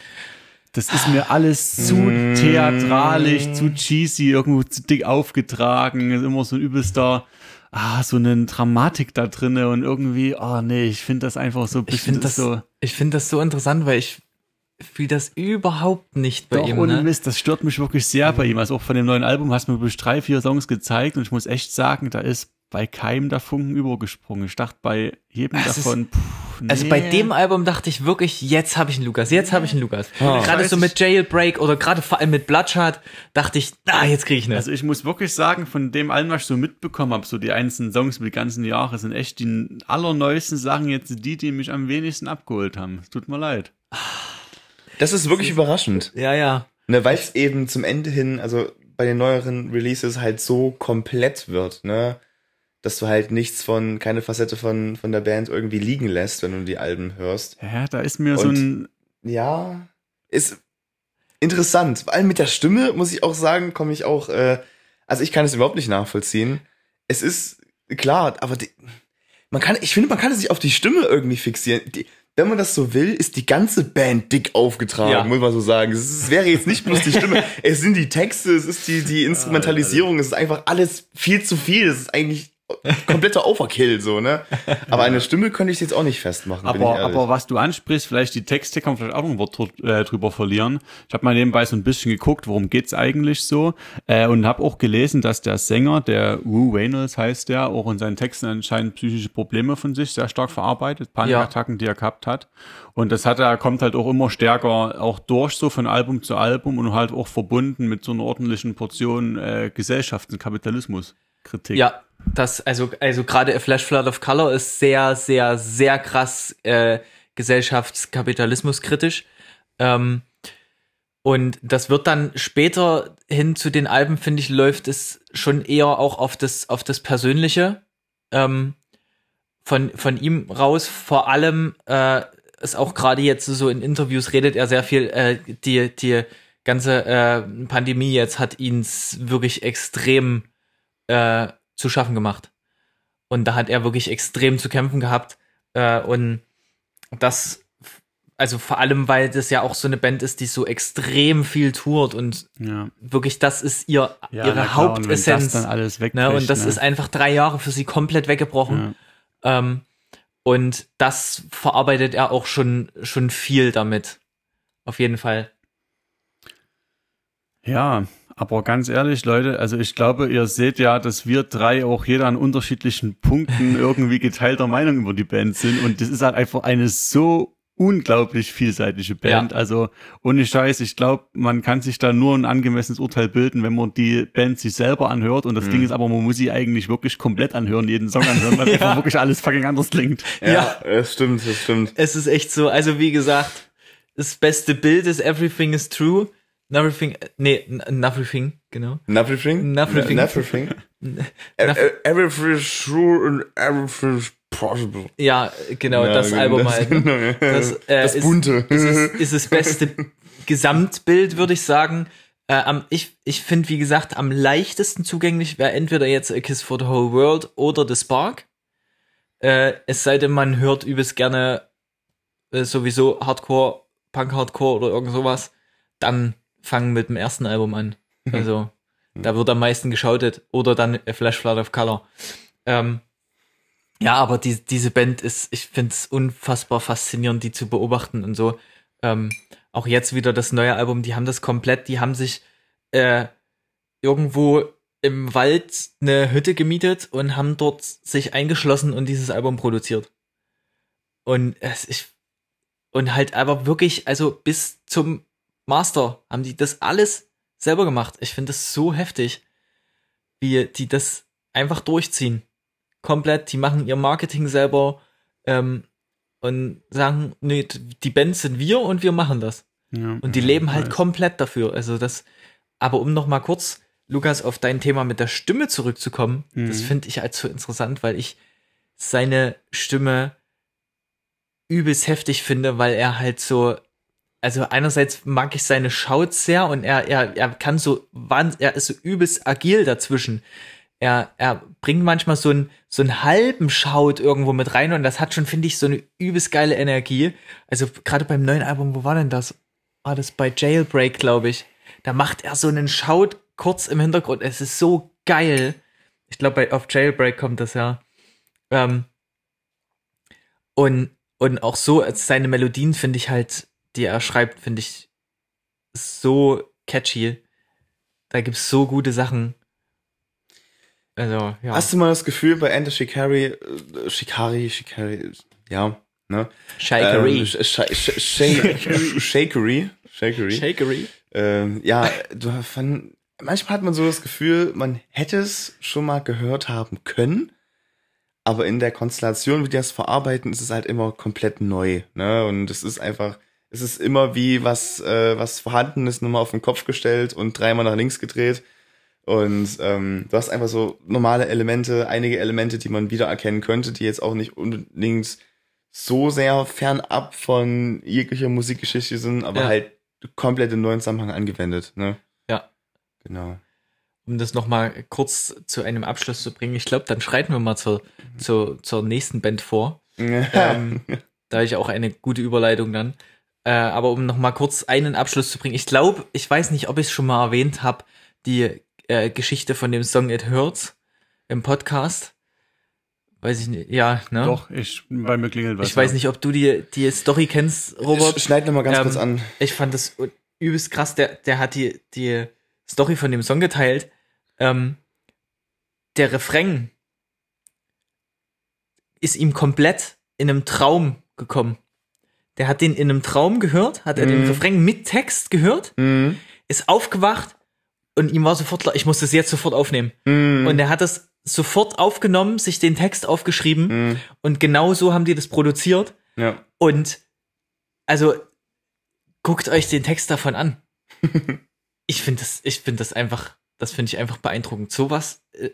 Das ist mir alles zu theatralisch, zu cheesy, irgendwo zu dick aufgetragen. Ist immer so ein übelster, ah, so eine Dramatik da drinne und irgendwie, oh nee, ich finde das einfach so Ich finde das, so. ich finde das so interessant, weil ich fühle das überhaupt nicht bei Doch, ihm. ohne Ne? Mist, das stört mich wirklich sehr bei ihm. Also auch von dem neuen Album hast du mir wirklich drei, vier Songs gezeigt und ich muss echt sagen, da ist bei keinem der Funken übergesprungen. Ich dachte bei jedem Das ist- davon, pff, nee. Also bei dem Album dachte ich wirklich, jetzt habe ich einen Lukas, jetzt habe ich einen Lukas. Ah. Gerade so mit Jailbreak oder gerade vor allem mit Bloodshot dachte ich, ah, jetzt kriege ich eine. Also ich muss wirklich sagen, von dem allem, was ich so mitbekommen habe, so die einzelnen Songs über die ganzen Jahre, sind echt die allerneuesten Sachen jetzt die, die mich am wenigsten abgeholt haben. Es tut mir leid. Das ist wirklich überraschend. ja, ja. Ne, weil es eben zum Ende hin, also bei den neueren Releases halt so komplett wird, ne? Dass du halt nichts von, keine Facette von, von der Band irgendwie liegen lässt, wenn du die Alben hörst. Ja, da ist mir so Und- ein, Ja, ist interessant. Vor allem mit der Stimme, muss ich auch sagen, komme ich auch, äh, also ich kann es überhaupt nicht nachvollziehen. Es ist klar, aber die, man kann, ich finde, man kann sich auf die Stimme irgendwie fixieren. Die, wenn man das so will, ist die ganze Band dick aufgetragen, Ja. muss man so sagen. Es, ist, es wäre jetzt nicht bloß die Stimme, <laughs> es sind die Texte, es ist die, die Instrumentalisierung, es ist einfach alles viel zu viel. Es ist eigentlich kompletter Overkill, so, ne? Aber eine Stimme könnte ich jetzt auch nicht festmachen. bin ich aber, aber was du ansprichst, vielleicht die Texte kann man vielleicht auch noch ein Wort äh, drüber verlieren. Ich habe mal nebenbei so ein bisschen geguckt, worum geht's eigentlich so äh, und habe auch gelesen, dass der Sänger, der Wu Reynolds heißt der, auch in seinen Texten anscheinend psychische Probleme von sich sehr stark verarbeitet, Panikattacken, die er gehabt hat. Und das hat er, kommt halt auch immer stärker auch durch, so von Album zu Album und halt auch verbunden mit so einer ordentlichen Portion äh, Gesellschafts- und Kapitalismuskritik. Ja, das, also, also gerade A Flash Flood of Color ist sehr, sehr, sehr krass äh, gesellschaftskapitalismuskritisch. Ähm, und das wird dann später hin zu den Alben, finde ich, läuft es schon eher auch auf das, auf das Persönliche ähm, von, von ihm raus. Vor allem äh, ist auch gerade jetzt so in Interviews redet er sehr viel, äh, die, die ganze äh, Pandemie jetzt hat ihn wirklich extrem äh, zu schaffen gemacht. Und da hat er wirklich extrem zu kämpfen gehabt. Äh, und das, also vor allem, weil das ja auch so eine Band ist, die so extrem viel tourt und ja. wirklich das ist ihr, Ja, ihre na klar, und Hauptessenz. Das ne? Und das ne? ist einfach drei Jahre für sie komplett weggebrochen. Ja. Ähm, und das verarbeitet er auch schon, schon viel damit. Auf jeden Fall. Ja, aber ganz ehrlich, Leute, also ich glaube, ihr seht ja, dass wir drei auch jeder an unterschiedlichen Punkten <laughs> irgendwie geteilter Meinung über die Band sind. Und das ist halt einfach eine so unglaublich vielseitige Band. Ja. Also ohne Scheiß, ich glaube, man kann sich da nur ein angemessenes Urteil bilden, wenn man die Band sich selber anhört. Und das Mhm. Ding ist aber, man muss sie eigentlich wirklich komplett anhören, jeden Song anhören, weil <laughs> einfach wirklich alles fucking anders klingt. ja, ja. das stimmt, das stimmt. Es ist echt so, also wie gesagt, das beste Bild ist Everything is True. Everything, nee, n- Everything, genau. Everything? Everything. Everything. Everything's true and everything's possible. Ja, genau, Ja, das genau, Album das- halt. Ne? Das, äh, Das ist, Bunte. Ist, ist, ist das beste <laughs> Gesamtbild, würde ich sagen. Äh, am, ich ich finde, wie gesagt, am leichtesten zugänglich wäre entweder jetzt A Kiss for the Whole World oder The Spark. Äh, es sei denn, man hört übelst gerne äh, sowieso Hardcore, Punk-Hardcore oder irgend sowas. Dann fangen mit dem ersten Album an. Also, da wird am meisten geschautet. Oder dann A Flash Flood of Color. Ähm, ja, aber die, diese Band ist, ich finde es unfassbar faszinierend, die zu beobachten und so. Ähm, auch jetzt wieder das neue Album, die haben das komplett, die haben sich äh, irgendwo im Wald eine Hütte gemietet und haben dort sich eingeschlossen und dieses Album produziert. Und es ist, und halt aber wirklich, also bis zum Master haben die das alles selber gemacht. Ich finde das so heftig, wie die das einfach durchziehen komplett, die machen ihr Marketing selber ähm, und sagen, nee, die Band sind wir und wir machen das. Ja, Und die ja, leben halt weiß. komplett dafür. Also das, aber um noch mal kurz, Lukas, auf dein Thema mit der Stimme zurückzukommen, das Mhm. finde ich als so interessant, weil ich seine Stimme übelst heftig finde, weil er halt so, also einerseits mag ich seine Schaut sehr und er, er, er kann so, er ist so übelst agil dazwischen. Er, er bringt manchmal so einen, so einen halben Schaut irgendwo mit rein und das hat schon, finde ich, so eine übelst geile Energie. Also gerade beim neuen Album, wo war denn das? War das bei Jailbreak, glaube ich. Da macht er so einen Schaut kurz im Hintergrund. Es ist so geil. Ich glaube, auf Jailbreak kommt das ja. Ähm, und, und auch so, seine Melodien finde ich halt, die er schreibt, finde ich so catchy. Da gibt's so gute Sachen. Also, ja. Hast du mal das Gefühl bei Enter Shikari, äh, Shikari, Shikari, ja, ne? Shakery. Ähm, Sh- Sh- Sh- Sh- Shakery, Shakery. Shakery. Ähm, ja, du von, manchmal hat man so das Gefühl, man hätte es schon mal gehört haben können, aber in der Konstellation, wie die das verarbeiten, ist es halt immer komplett neu. Ne? Und es ist einfach, es ist immer wie was, äh, was vorhanden ist, nochmal auf den Kopf gestellt und dreimal nach links gedreht. Und ähm, du hast einfach so normale Elemente, einige Elemente, die man wiedererkennen könnte, die jetzt auch nicht unbedingt so sehr fernab von jeglicher Musikgeschichte sind, aber Ja. halt komplett im neuen Zusammenhang angewendet. Ne? Ja. Genau. Um das nochmal kurz zu einem Abschluss zu bringen, ich glaube, dann schreiten wir mal zur, zur, zur nächsten Band vor. <laughs> Ähm, da habe ich auch eine gute Überleitung dann. Äh, aber um nochmal kurz einen Abschluss zu bringen, ich glaube, ich weiß nicht, ob ich es schon mal erwähnt habe, die äh, Geschichte von dem Song It Hurts im Podcast. Weiß ich nicht, ja, ne? Doch, ich, bei mir klingelt was. ich weiß nicht, ob du die, die Story kennst, Robert. Sch- Schneid noch mal ganz Ähm, kurz an. Ich fand das übelst krass. Der, der hat die, die Story von dem Song geteilt. Ähm, der Refrain ist ihm komplett in einem Traum gekommen. Der hat den in einem Traum gehört, hat er den Mhm. Refrain mit Text gehört, Mhm. ist aufgewacht und ihm war sofort klar, ich muss das jetzt sofort aufnehmen. Mhm. Und er hat das sofort aufgenommen, sich den Text aufgeschrieben Mhm. und genau so haben die das produziert. Ja. Und also guckt euch den Text davon an. <laughs> ich finde das, ich finde das einfach, das finde ich einfach beeindruckend. Sowas äh,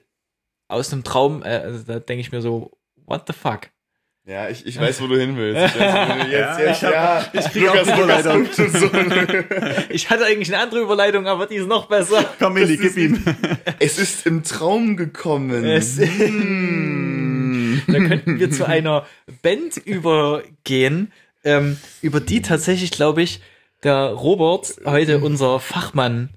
aus einem Traum, äh, also da denke ich mir so, what the fuck? Ja, ich, ich <laughs> weiß, wo du hin willst. Ich weiß, jetzt, Ja, jetzt, ich hab- ja. ich krieg auch schon so. <laughs> Ich hatte eigentlich eine andere Überleitung, aber die ist noch besser. Komm, Eli, gib ihm. <laughs> es ist im Traum gekommen. Es- Hm. Da könnten wir zu einer Band übergehen, ähm, über die tatsächlich, glaube ich, der Robert heute unser Fachmann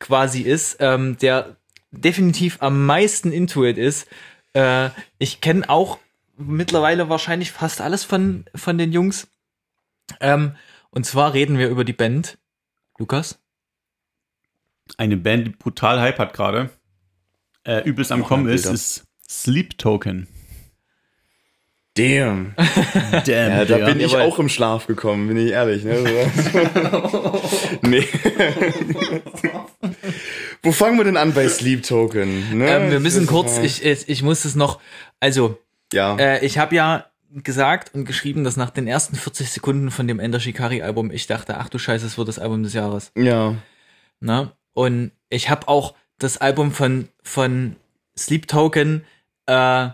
quasi ist, ähm, der definitiv am meisten into it ist. Äh, ich kenne auch mittlerweile wahrscheinlich fast alles von, von den Jungs. Ähm, und zwar reden wir über die Band. Lukas? Eine Band, die brutal Hype hat gerade, äh, übelst am Kommen ist, ist Sleep Token. Damn. <laughs> Damn, Ja, da bin ich auch im Schlaf gekommen, bin ich ehrlich. Ne? <laughs> nee. Wo fangen wir denn an bei Sleep Token? Ne? Ähm, wir müssen kurz, ich, ich, ich muss es noch, also Ja. Äh, ich habe ja gesagt und geschrieben, dass nach den ersten 40 Sekunden von dem Ender Shikari Album ich dachte, ach du Scheiße, es wird das Album des Jahres. ja. Ne? Und ich habe auch das Album von, von Sleep Token äh,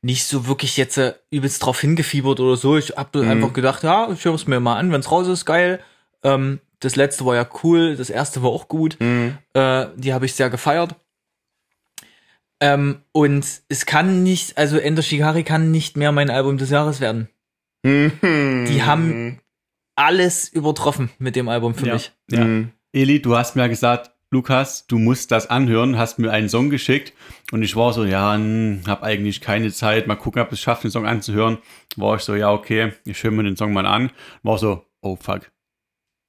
nicht so wirklich jetzt äh, übelst drauf hingefiebert oder so. Ich habe Mhm. einfach gedacht, ja, ich höre es mir mal an, wenn es raus ist, geil. Ähm, das letzte war ja cool, das erste war auch gut. Mhm. Äh, die habe ich sehr gefeiert. Ähm, und es kann nicht, also Ender Shikari kann nicht mehr mein Album des Jahres werden. Mhm. Die haben alles übertroffen mit dem Album für ja. mich. Ja. Mhm. Eli, du hast mir gesagt, Lukas, du musst das anhören, hast mir einen Song geschickt und ich war so, ja, hm, hab eigentlich keine Zeit, mal gucken, ob ich es schaffe, den Song anzuhören. War ich so, ja, okay, ich höre mir den Song mal an. War so, oh fuck,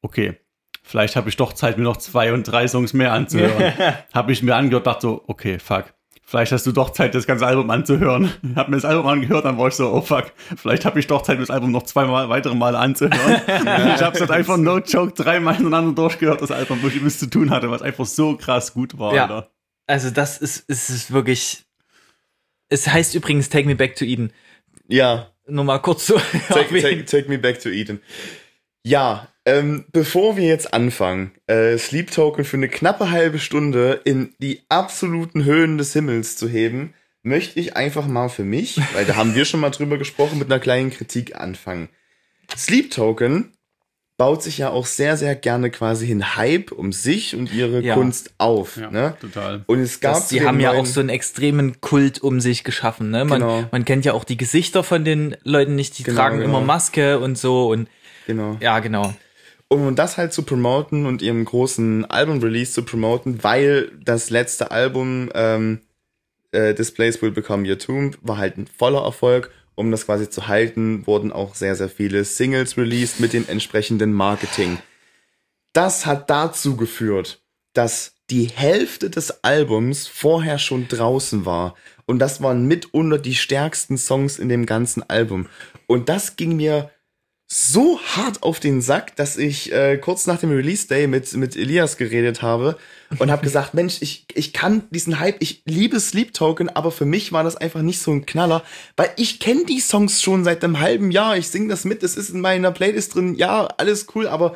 okay, vielleicht habe ich doch Zeit, mir noch zwei und drei Songs mehr anzuhören. <laughs> habe ich mir angehört, dachte so, okay, fuck. Vielleicht hast du doch Zeit, das ganze Album anzuhören. Hab mir das Album angehört, dann war ich so, oh fuck, vielleicht habe ich doch Zeit, das Album noch zwei Mal, weitere Male anzuhören. <laughs> ich habe es halt einfach no joke dreimal hintereinander durchgehört, das Album, wo ich übelst zu tun hatte, was einfach so krass gut war, Ja. Alter. Also das ist, ist, ist wirklich. Es heißt übrigens Take Me Back to Eden. Ja. Nur mal kurz so. Take, take, take me back to Eden. Ja, ähm, bevor wir jetzt anfangen, äh, Sleep Token für eine knappe halbe Stunde in die absoluten Höhen des Himmels zu heben, möchte ich einfach mal für mich, weil da haben wir schon mal drüber gesprochen, mit einer kleinen Kritik anfangen. Sleep Token baut sich ja auch sehr, sehr gerne quasi in Hype um sich und ihre Ja. Kunst auf. Ja, Ne? total. Und es gab Das, die haben ja auch so einen extremen Kult um sich geschaffen. Ne? Man, Genau. man kennt ja auch die Gesichter von den Leuten nicht. Die Genau, tragen genau. immer Maske und so. Und genau. ja, genau. Um das halt zu promoten und ihrem großen Album-Release zu promoten, weil das letzte Album ähm, äh, Displays Will Become Your Tomb war halt ein voller Erfolg. Um das quasi zu halten, wurden auch sehr, sehr viele Singles released mit dem entsprechenden Marketing. Das hat dazu geführt, dass die Hälfte des Albums vorher schon draußen war. Und das waren mitunter die stärksten Songs in dem ganzen Album. Und das ging mir so hart auf den Sack, dass ich äh, kurz nach dem Release Day mit mit Elias geredet habe und habe gesagt, Mensch, ich ich kann diesen Hype, ich liebe Sleep Token, aber für mich war das einfach nicht so ein Knaller, weil ich kenne die Songs schon seit einem halben Jahr, ich singe das mit, das ist in meiner Playlist drin, ja, alles cool, aber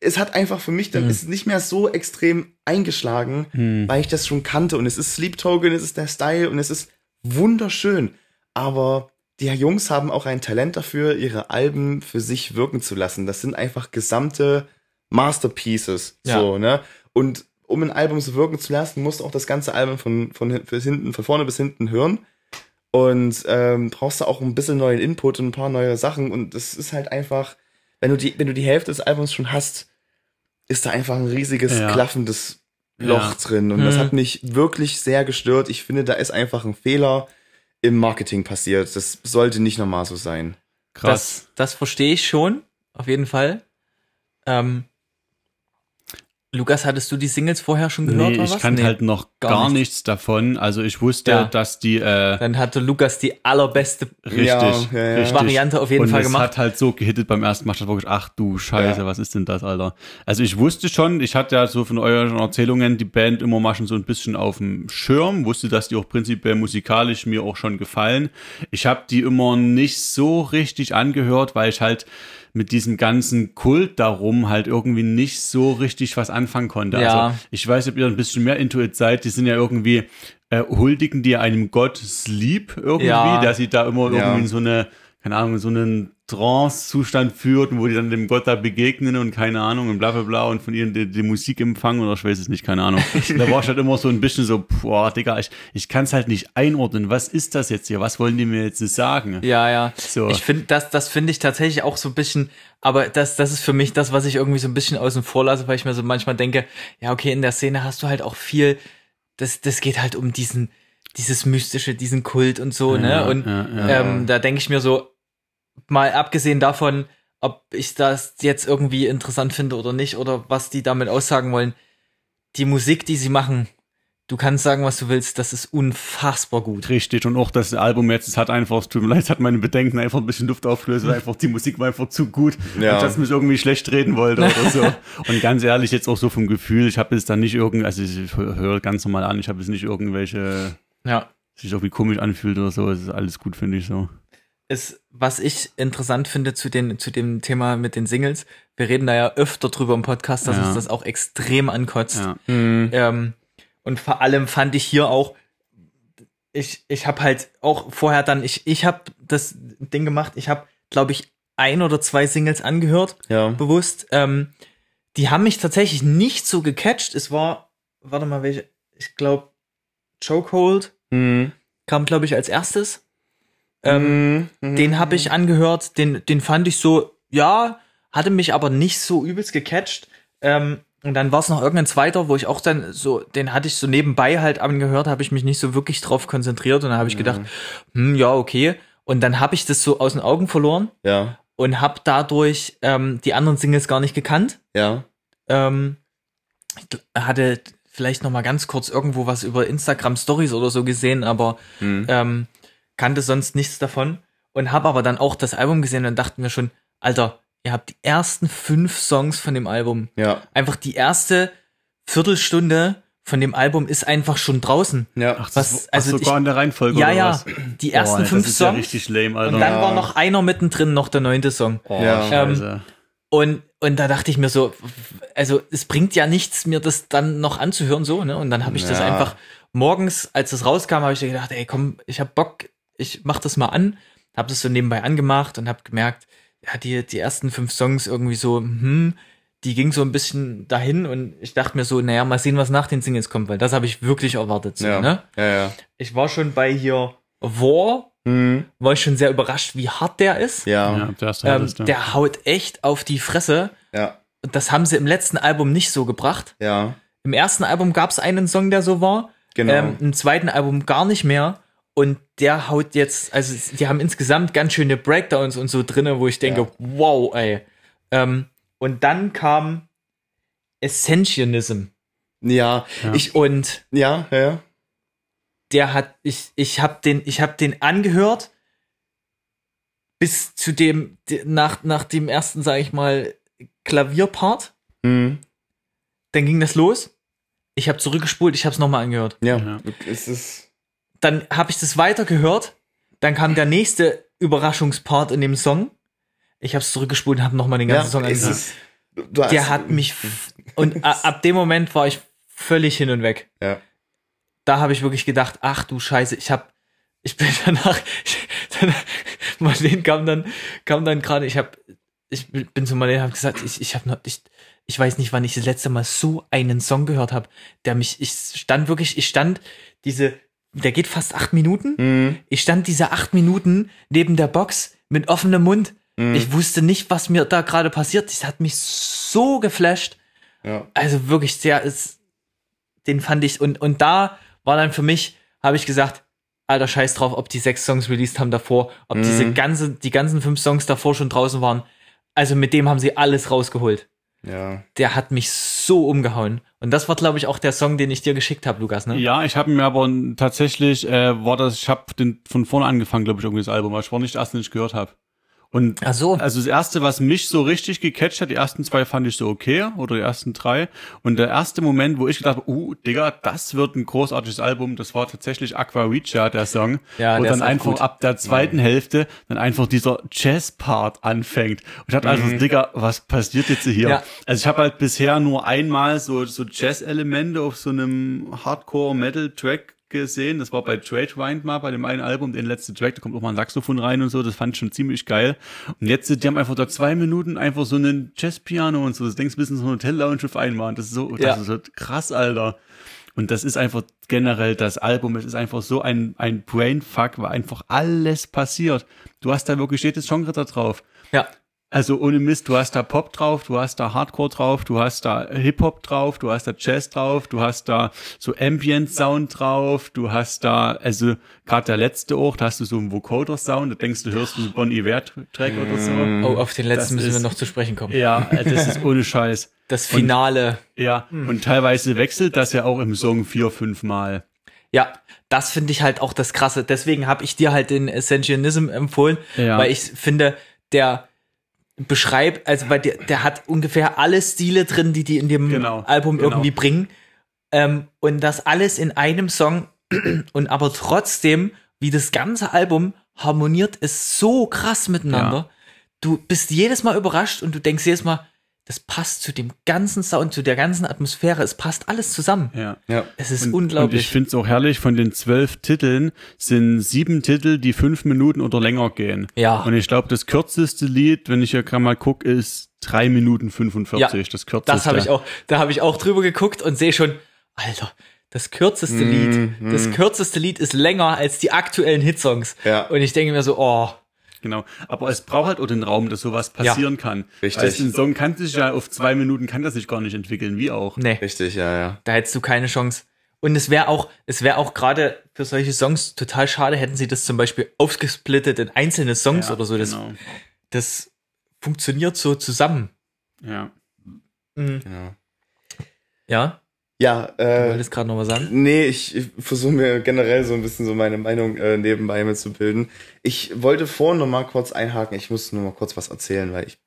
es hat einfach für mich dann Hm. ist nicht mehr so extrem eingeschlagen, weil ich das schon kannte und es ist Sleep Token, es ist der Style und es ist wunderschön, aber die Jungs haben auch ein Talent dafür, ihre Alben für sich wirken zu lassen. Das sind einfach gesamte Masterpieces, Ja. so, ne? Und um ein Album so wirken zu lassen, musst du auch das ganze Album von, von, bis hinten, von vorne bis hinten hören. Und ähm, brauchst du auch ein bisschen neuen Input und ein paar neue Sachen. Und das ist halt einfach, wenn du die, wenn du die Hälfte des Albums schon hast, ist da einfach ein riesiges, Ja. klaffendes Loch Ja. drin. Und das Mhm. hat mich wirklich sehr gestört. Ich finde, da ist einfach ein Fehler im Marketing passiert. Das sollte nicht normal so sein. Krass. Das, das verstehe ich schon, auf jeden Fall. Ähm, Lukas, hattest du die Singles vorher schon gehört? nee, ich kannte Nee. halt noch gar gar, nichts. nichts. davon. Also ich wusste, Ja. dass die äh, Dann hatte Lukas die allerbeste richtig, Ja, ja. richtig. Variante auf jeden und Fall es gemacht. hat halt so gehittet beim ersten Mal, ich wirklich, ach du Scheiße, Ja. was ist denn das, Alter? Also ich wusste schon, ich hatte ja so von euren Erzählungen die Band immer mal schon so ein bisschen auf dem Schirm, wusste, dass die auch prinzipiell musikalisch mir auch schon gefallen. Ich habe die immer nicht so richtig angehört, weil ich halt mit diesem ganzen Kult darum halt irgendwie nicht so richtig was anfangen konnte. Ja. Also ich weiß, ob ihr ein bisschen mehr Intuit seid, die sind ja irgendwie äh, huldigen die einem Gott Sleep irgendwie, Ja. dass sie da immer Ja. irgendwie in so eine, keine Ahnung, so einen Trance-Zustand führt, wo die dann dem Gott da begegnen und keine Ahnung und bla bla bla und von ihnen die, die Musik empfangen oder ich weiß es nicht, keine Ahnung. da war ich halt immer so ein bisschen so, boah, Digga, ich, ich kann es halt nicht einordnen. Was ist das jetzt hier? Was wollen die mir jetzt sagen? Ja, ja. So. Ich finde, das, das finde ich tatsächlich auch so ein bisschen, aber das, das ist für mich das, was ich irgendwie so ein bisschen außen vor lasse, weil ich mir so manchmal denke, ja, okay, in der Szene hast du halt auch viel, das, das geht halt um diesen, dieses Mystische, diesen Kult und so, ne? Ja, Und ja, ja. ähm, da denke ich mir so, mal abgesehen davon, ob ich das jetzt irgendwie interessant finde oder nicht, oder was die damit aussagen wollen, die Musik, die sie machen, du kannst sagen, was du willst, das ist unfassbar gut. Richtig, und auch das Album jetzt, es hat einfach, es tut mir leid, es hat meine Bedenken einfach ein bisschen Luft aufgelöst, weil einfach die Musik war einfach zu gut, Ja. als dass ich mich irgendwie schlecht reden wollte oder so. <laughs> Und ganz ehrlich, jetzt auch so vom Gefühl, ich habe jetzt da nicht irgend, also ich höre ganz normal an, ich habe jetzt nicht irgendwelche, Ja. sich irgendwie komisch anfühlt oder so, es ist alles gut, finde ich so. Ist, was ich interessant finde zu, den, zu dem Thema mit den Singles, wir reden da ja öfter drüber im Podcast, dass Ja. uns das auch extrem ankotzt. Ja. Ähm, und vor allem fand ich hier auch, ich, ich habe halt auch vorher dann, ich, ich habe das Ding gemacht, ich habe, glaube ich, ein oder zwei Singles angehört, Ja. bewusst. Ähm, die haben mich tatsächlich nicht so gecatcht. Es war, warte mal, welche, ich glaube, Chokehold Mhm. kam, glaube ich, als erstes. Ähm, Mhm. den habe ich angehört, den, den fand ich so, ja, hatte mich aber nicht so übelst gecatcht. Ähm, und dann war es noch irgendein zweiter, wo ich auch dann so, den hatte ich so nebenbei halt angehört, habe ich mich nicht so wirklich drauf konzentriert und dann habe ich gedacht, hm, ja, okay. Und dann habe ich das so aus den Augen verloren Ja. und habe dadurch ähm, die anderen Singles gar nicht gekannt. Ja. Ähm, ich hatte vielleicht noch mal ganz kurz irgendwo was über Instagram Stories oder so gesehen, aber Mhm. ähm, kannte sonst nichts davon und habe aber dann auch das Album gesehen und dachten mir schon, Alter, ihr habt die ersten fünf Songs von dem Album. Ja. Einfach die erste Viertelstunde von dem Album ist einfach schon draußen. Ja. Ach, Was- das, also ach, sogar ich- in der Reihenfolge Ja, oder ja, was? die ersten Boah, fünf das ist ja Songs. richtig lame, Alter. und dann Ja. war noch einer mittendrin, noch der neunte Song. oh, Ja. Scheiße. Und, und da dachte ich mir so, also es bringt ja nichts, mir das dann noch anzuhören, so, ne? Und dann habe ich das Ja. einfach morgens, als es rauskam, habe ich gedacht, ey, komm, ich hab Bock, ich mach das mal an, habe das so nebenbei angemacht und habe gemerkt, ja, die, die ersten fünf Songs irgendwie so, hm, die ging so ein bisschen dahin und ich dachte mir so, naja, mal sehen, was nach den Singles kommt, weil das habe ich wirklich erwartet, so, Ja. ne? Ja, ja. Ich war schon bei hier War, Mhm. war ich schon sehr überrascht, wie hart der ist. Ja. Ja, der Ähm, der haut echt auf die Fresse. Ja. Das haben sie im letzten Album nicht so gebracht. Ja. Im ersten Album gab es einen Song, der so war. Genau. Ähm, Im zweiten Album gar nicht mehr. Und der haut jetzt, also die haben insgesamt ganz schöne Breakdowns und so drinne, wo ich denke, Ja. wow, ey. Ähm, und dann kam Essentialism. Ja, Ja. ich, Und ja, ja, ja. der hat, ich, ich habe den, ich habe den angehört bis zu dem, de- nach, nach dem ersten, sage ich mal, Klavierpart. Mhm. Dann ging das los. Ich habe zurückgespult, ich habe es nochmal angehört. Ja, Ja. es ist, Dann habe ich das weiter gehört. Dann kam der nächste Überraschungspart in dem Song. Ich habe es zurückgespult und habe nochmal den ganzen ja, Song angehört. Der hat mich und ab dem Moment war ich völlig hin und weg. ja. Da habe ich wirklich gedacht, ach du Scheiße, ich habe ich bin <laughs> danach <laughs> ich, danach, Marlene kam dann kam dann gerade, ich habe ich bin zu Marlene habe gesagt, ich ich habe noch ich ich weiß nicht, wann ich das letzte Mal so einen Song gehört habe, der mich ich stand wirklich, ich stand diese der geht fast acht Minuten. Mhm. Ich stand diese acht Minuten neben der Box mit offenem Mund. Mhm. Ich wusste nicht, was mir da gerade passiert. Das hat mich so geflasht. Ja. Also wirklich, der ist, den fand ich, und, und da war dann für mich, habe ich gesagt, alter Scheiß drauf, ob die sechs Songs released haben davor, ob Mhm. diese ganze, die ganzen fünf Songs davor schon draußen waren. Also mit dem haben sie alles rausgeholt. Ja. Der hat mich so umgehauen. Und das war, glaube ich, auch der Song, den ich dir geschickt habe, Lukas, ne? Ja, ich habe mir aber tatsächlich, äh, war das, ich habe den von vorne angefangen, glaube ich, irgendwie das Album, aber ich war nicht der erste, den ich gehört habe. Und Ach so. also das erste, was mich so richtig gecatcht hat, die ersten zwei fand ich so okay, oder die ersten drei. Und der erste Moment, wo ich gedacht habe, uh, Digga, das wird ein großartiges Album, das war tatsächlich Aqua Reacher, der Song. Ja, wo dann einfach gut. ab der zweiten Hälfte dann einfach dieser Jazz-Part anfängt. Und ich dachte also, Digga, was passiert jetzt hier? Ja. Also ich habe halt bisher nur einmal so, so Jazz-Elemente auf so einem Hardcore-Metal-Track gesehen. Das war bei Trade Wind mal, bei dem einen Album, den letzten Track, da kommt auch mal ein Saxophon rein und so, das fand ich schon ziemlich geil. Und jetzt, die haben einfach da zwei Minuten einfach so einen Jazz-Piano und so, das denkst du bis in so eine Hotel-Lounge auf einmal. Und das ist so, das Ja. ist so krass, Alter. Und das ist einfach generell das Album, es ist einfach so ein, ein Brainfuck, weil einfach alles passiert. Du hast da wirklich jedes Genre da drauf. Ja. Also ohne Mist, du hast da Pop drauf, du hast da Hardcore drauf, du hast da Hip-Hop drauf, du hast da Jazz drauf, du hast da so Ambient-Sound drauf, du hast da, also gerade der letzte auch, da hast du so einen Vocoder-Sound, da denkst du, hörst du einen Bon Iver-Track oder so. Oh, auf den letzten Das müssen wir ist- noch zu sprechen kommen. Ja, äh, das ist ohne Scheiß. <laughs> Das Finale. Ja, und teilweise wechselt das ja auch im Song vier, fünf Mal. Ja, das finde ich halt auch das Krasse. Deswegen habe ich dir halt den Essentialism empfohlen, Ja. weil ich finde, der beschreibt, also weil der, der hat ungefähr alle Stile drin, die die in dem Genau, Album genau. irgendwie bringen. Ähm, und das alles in einem Song <clears throat> und aber trotzdem, wie das ganze Album harmoniert, ist so krass miteinander. Du bist jedes Mal überrascht und du denkst jedes Mal, das passt zu dem ganzen Sound, zu der ganzen Atmosphäre, es passt alles zusammen. Ja. Ja. Es ist Und, unglaublich. Und ich finde es auch herrlich, von den zwölf Titeln sind sieben Titel, die fünf Minuten oder länger gehen. Ja. Und ich glaube, das kürzeste Lied, wenn ich hier gerade mal gucke, ist drei Minuten 45, Ja, das kürzeste. Das habe ich auch, da habe ich auch drüber geguckt und sehe schon, Alter, das kürzeste Lied, das kürzeste Lied ist länger als die aktuellen Hitsongs. Ja. Und ich denke mir so, oh, Genau. Aber es braucht halt auch den Raum, dass sowas passieren kann. Richtig. Du, ein Song kann sich ja auf zwei Minuten, kann das sich gar nicht entwickeln, wie auch. nee, Richtig, ja, ja. da hättest du keine Chance. Und es wäre auch, es wäre auch gerade für solche Songs total schade, hätten sie das zum Beispiel aufgesplittet in einzelne Songs Ja, oder so. Das, Genau. das funktioniert so zusammen. Ja. Genau. Ja, Ja, du äh, wolltest gerade noch was sagen? Nee, ich, ich versuche mir generell so ein bisschen so meine Meinung äh, nebenbei mitzubilden. Ich wollte vorhin noch mal kurz einhaken. Ich muss nur mal kurz was erzählen, weil ich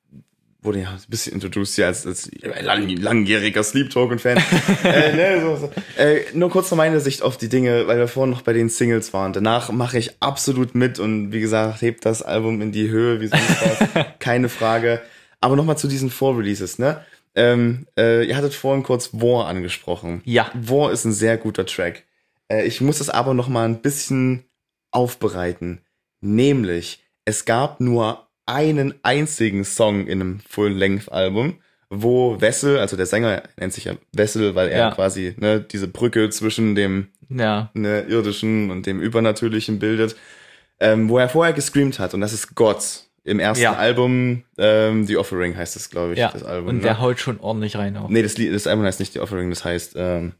wurde ja ein bisschen introduced hier als, als lang, langjähriger Sleep Token Fan. <laughs> äh, ne, so, so. Äh, nur kurz noch meine Sicht auf die Dinge, weil wir vorhin noch bei den Singles waren. Danach mache ich absolut mit und wie gesagt, hebt das Album in die Höhe, wie sonst was. <laughs> Keine Frage. Aber noch mal zu diesen Vorreleases, ne? Ähm, äh, ihr hattet vorhin kurz War angesprochen. Ja. War ist ein sehr guter Track. Äh, ich muss es aber noch mal ein bisschen aufbereiten. Nämlich, es gab nur einen einzigen Song in einem Full-Length-Album, wo Wessel, also der Sänger nennt sich ja Wessel, weil er Ja. quasi ne, diese Brücke zwischen dem Ja, ne, irdischen und dem übernatürlichen bildet, ähm, wo er vorher gescreamt hat und das ist Gott. Im ersten Ja. Album, ähm, The Offering heißt es, glaube ich, ja. das Album. und ne? der haut schon ordentlich rein auch. Nee, das, Lied, das Album heißt nicht The Offering, das heißt ähm,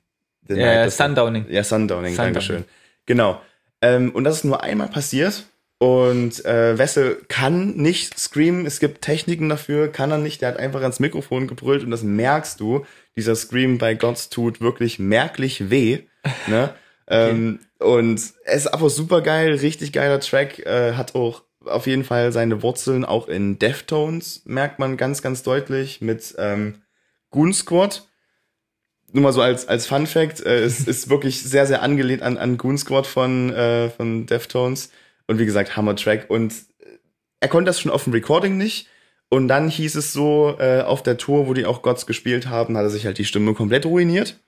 äh, das- Sundowning. Ja, Sundowning, Sundowning. Dankeschön. Genau. Ähm, und das ist nur einmal passiert Und äh, Wessel kann nicht screamen, es gibt Techniken dafür, kann er nicht, der hat einfach ans Mikrofon gebrüllt und das merkst du. Dieser Scream bei Gods tut wirklich merklich weh. Ne? <laughs> okay. ähm, und es ist einfach super geil, richtig geiler Track, äh, hat auch auf jeden Fall seine Wurzeln auch in Deftones, merkt man ganz, ganz deutlich mit ähm, Goon Squad. Nur mal so als, als Fun Fact, äh, es <laughs> ist wirklich sehr, sehr angelehnt an, an Goon Squad von, äh, von Deftones. Und wie gesagt, Hammer Track. Und er konnte das schon auf dem Recording nicht. Und dann hieß es so, äh, auf der Tour, wo die auch Gods gespielt haben, hat er sich halt die Stimme komplett ruiniert.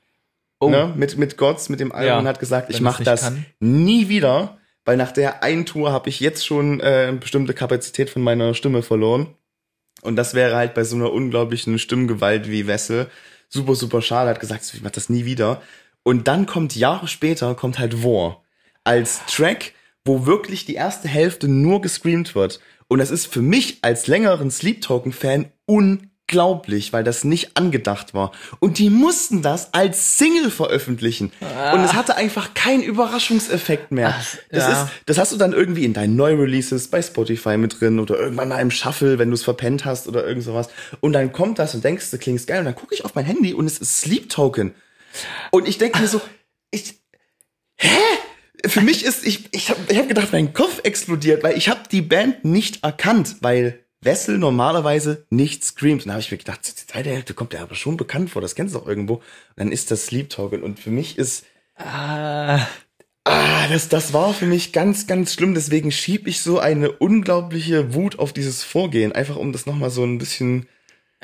Oh. Ne? Mit, mit Gods, mit dem Album ja, und hat gesagt, ich mache das kann. nie wieder, weil nach der einen Tour habe ich jetzt schon äh, eine bestimmte Kapazität von meiner Stimme verloren. Und das wäre halt bei so einer unglaublichen Stimmgewalt wie Wessel super, super schade. Hat gesagt, ich mach das nie wieder. Und dann kommt Jahre später, kommt halt War. Als Track, wo wirklich die erste Hälfte nur gescreamt wird. Und das ist für mich als längeren Sleep Token Fan unglaublich, weil das nicht angedacht war. Und die mussten das als Single veröffentlichen. Ah. Und es hatte einfach keinen Überraschungseffekt mehr. Ach, das ja. ist, das hast du dann irgendwie in deinen Neu-Releases bei Spotify mit drin oder irgendwann mal im Shuffle, wenn du es verpennt hast oder irgend sowas. Und dann kommt das und denkst, du klingst geil. Und dann gucke ich auf mein Handy und es ist Sleep Token. Und ich denke mir so, ich, hä? für mich ist, ich, ich habe ich hab gedacht, mein Kopf explodiert, weil ich habe die Band nicht erkannt, weil Wessel normalerweise nicht screamt. Und da habe ich mir gedacht, die zweite Hälfte kommt ja aber schon bekannt vor, das kennst du doch irgendwo. Und dann ist das Sleep Talking. Und für mich ist. Ah. Ah, das, das war für mich ganz, ganz schlimm. Deswegen schieb ich so eine unglaubliche Wut auf dieses Vorgehen. Einfach um das nochmal so ein bisschen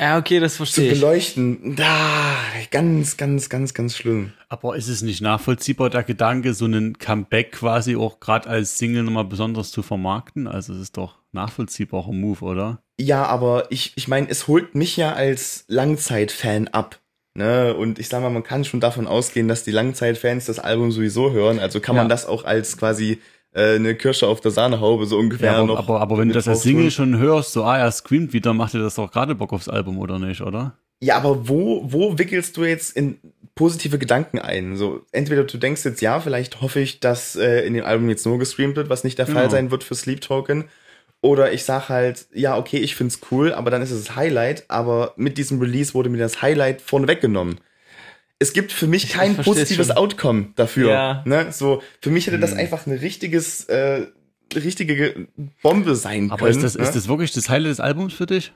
ja, okay, das verstehe ich. Zu beleuchten. Da, ganz, ganz, ganz, ganz schlimm. Aber ist es nicht nachvollziehbar, der Gedanke, so einen Comeback quasi auch gerade als Single nochmal besonders zu vermarkten? Also es ist doch nachvollziehbarer Move, oder? Ja, aber ich, ich meine, es holt mich ja als Langzeitfan ab. Ne? Und ich sag mal, man kann schon davon ausgehen, dass die Langzeitfans das Album sowieso hören. Also kann ja. man das auch als quasi äh, eine Kirsche auf der Sahnehaube so ungefähr ja, aber, noch. Aber, aber wenn du das als Single schon hörst, so, ah, er screamt wieder, macht dir das doch gerade Bock aufs Album, oder nicht, oder? Ja, aber wo, wo wickelst du jetzt in positive Gedanken ein? So, entweder du denkst jetzt, ja, vielleicht hoffe ich, dass äh, in dem Album jetzt nur gestreamt wird, was nicht der Fall ja. sein wird für Sleep Token. Oder ich sag halt, ja, okay, ich find's cool, aber dann ist es das Highlight, aber mit diesem Release wurde mir das Highlight vorne weggenommen es gibt für mich kein positives Outcome dafür. Ja. Ne? So, für mich hätte das hm. einfach eine richtiges, äh, richtige Bombe sein Aber können. Aber ist das, ne? ist das wirklich das Highlight des Albums für dich?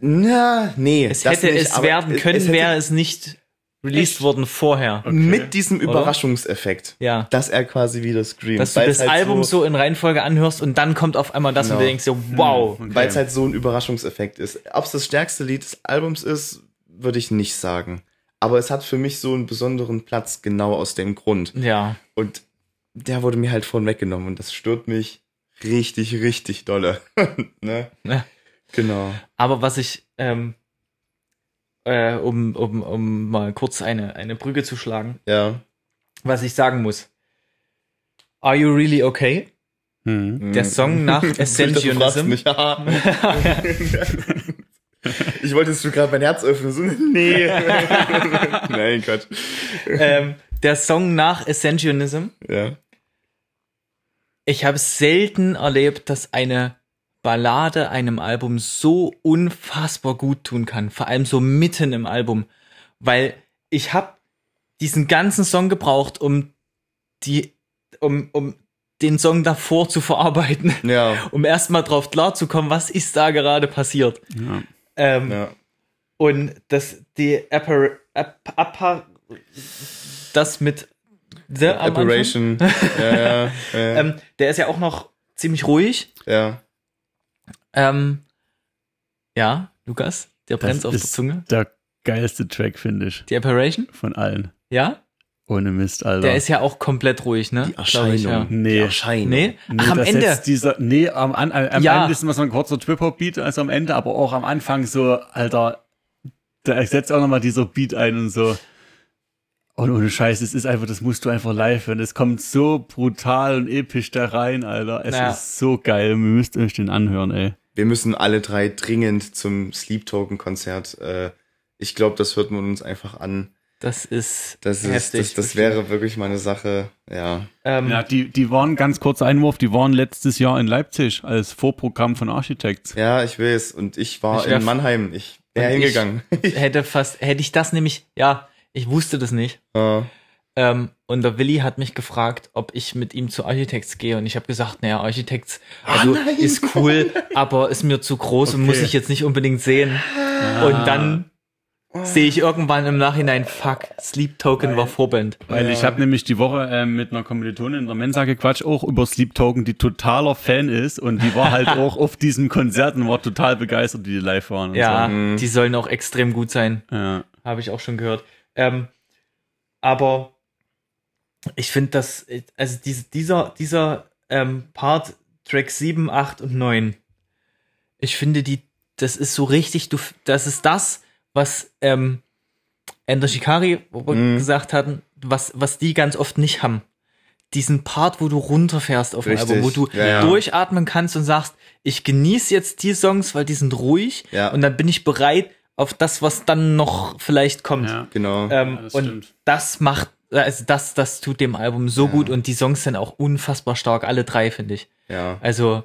Na, nee. Es hätte nicht, es werden können, wäre es nicht released worden vorher. Okay. Mit diesem Überraschungseffekt. Ja. Dass er quasi wieder screamt. Dass du das halt Album so, so, in Reihenfolge anhörst und dann kommt auf einmal das genau. und du denkst so, wow. Okay. Weil es halt so ein Überraschungseffekt ist. Ob es das stärkste Lied des Albums ist, würde ich nicht sagen aber es hat für mich so einen besonderen Platz, genau aus dem Grund. Ja. Und der wurde mir halt vorhin weggenommen und das stört mich richtig, richtig dolle. <laughs> ne? Ja. Genau. Aber was ich, ähm, äh, um, um, um mal kurz eine, eine Brücke zu schlagen, ja. was ich sagen muss. Are you really okay? Hm. Der Song <laughs> nach Ascensionism. Ja. <laughs> Ich wollte, dass du gerade mein Herz öffnen. So, <laughs> nee. Nein, Gott. Ähm, der Song nach Ascensionism. Ja. Ich habe selten erlebt, dass eine Ballade einem Album so unfassbar gut tun kann. Vor allem so mitten im Album. Weil ich habe diesen ganzen Song gebraucht, um die, um, um den Song davor zu verarbeiten. Ja. <laughs> Um erstmal drauf klarzukommen, was ist da gerade passiert. Ja. Ähm, ja. Und das, die Appar Appar das mit The Apparation. <laughs> ja, ja, ja. ähm, der ist ja auch noch ziemlich ruhig. Ja. Ähm, ja, Lukas, der brennt auf der Zunge. Der geilste Track, finde ich. Die Apparation? Von allen. Ja? Ohne Mist, Alter. Der ist ja auch komplett ruhig, ne? Die Erscheinung. Ich, ja. Nee. Die Erscheinung. Nee? Ach, nee, am Ende. Dieser, nee, am, am, am ja. Ende ist immer so ein kurzer Trip-Hop-Beat, also am Ende, aber auch am Anfang so, Alter, da setzt auch nochmal dieser Beat ein und so. Und ohne Scheiß, es ist einfach, das musst du einfach live hören. Es kommt so brutal und episch da rein, Alter. Es naja. ist so geil. Ihr müsst euch den anhören, ey. Wir müssen alle drei dringend zum Sleep Token Konzert. Äh, ich glaube, das hört man uns einfach an Das ist Das, ist, heftig. das, das wäre wirklich mal eine Sache, ja. ähm, Ja, die, die waren, ganz kurzer Einwurf, die waren letztes Jahr in Leipzig als Vorprogramm von Architects. Ja, ich weiß. Und ich war Ich in Mannheim. Ich wäre Und ich- hingegangen. hätte fast, hätte ich das nämlich, ja, ich wusste das nicht. Ja. Ähm, und der Willi hat mich gefragt, ob ich mit ihm zu Architects gehe. Und ich habe gesagt, naja, Architects also nein. ist cool, <laughs> aber ist mir zu groß und Okay. muss ich jetzt nicht unbedingt sehen. Und dann sehe ich irgendwann im Nachhinein, fuck, Sleep Token war Vorband. Weil ich habe nämlich die Woche ähm, mit einer Kommilitonin in der Mensa gequatscht, auch über Sleep Token, die totaler Fan ist und die war halt <laughs> auch auf diesem Konzert und war total begeistert, wie die live waren. Und Ja, Mhm. die sollen auch extrem gut sein. So. ja. Habe ich auch schon gehört. Ähm, aber ich finde, dass, also diese, dieser, dieser ähm, Part, Track 7, 8 und 9, ich finde, die, das ist so richtig, du, das ist das, was ähm, Ender Shikari Mhm. gesagt hatten, was, was die ganz oft nicht haben. Diesen Part, wo du runterfährst auf dem. Album, wo du Ja, ja. durchatmen kannst und sagst, ich genieße jetzt die Songs, weil die sind ruhig Ja. und dann bin ich bereit auf das, was dann noch vielleicht kommt. Ja. Genau. Ähm, Ja, das und stimmt. das macht, also das, das tut dem Album so Ja. gut und die Songs sind auch unfassbar stark, alle drei, finde ich. ja. Also,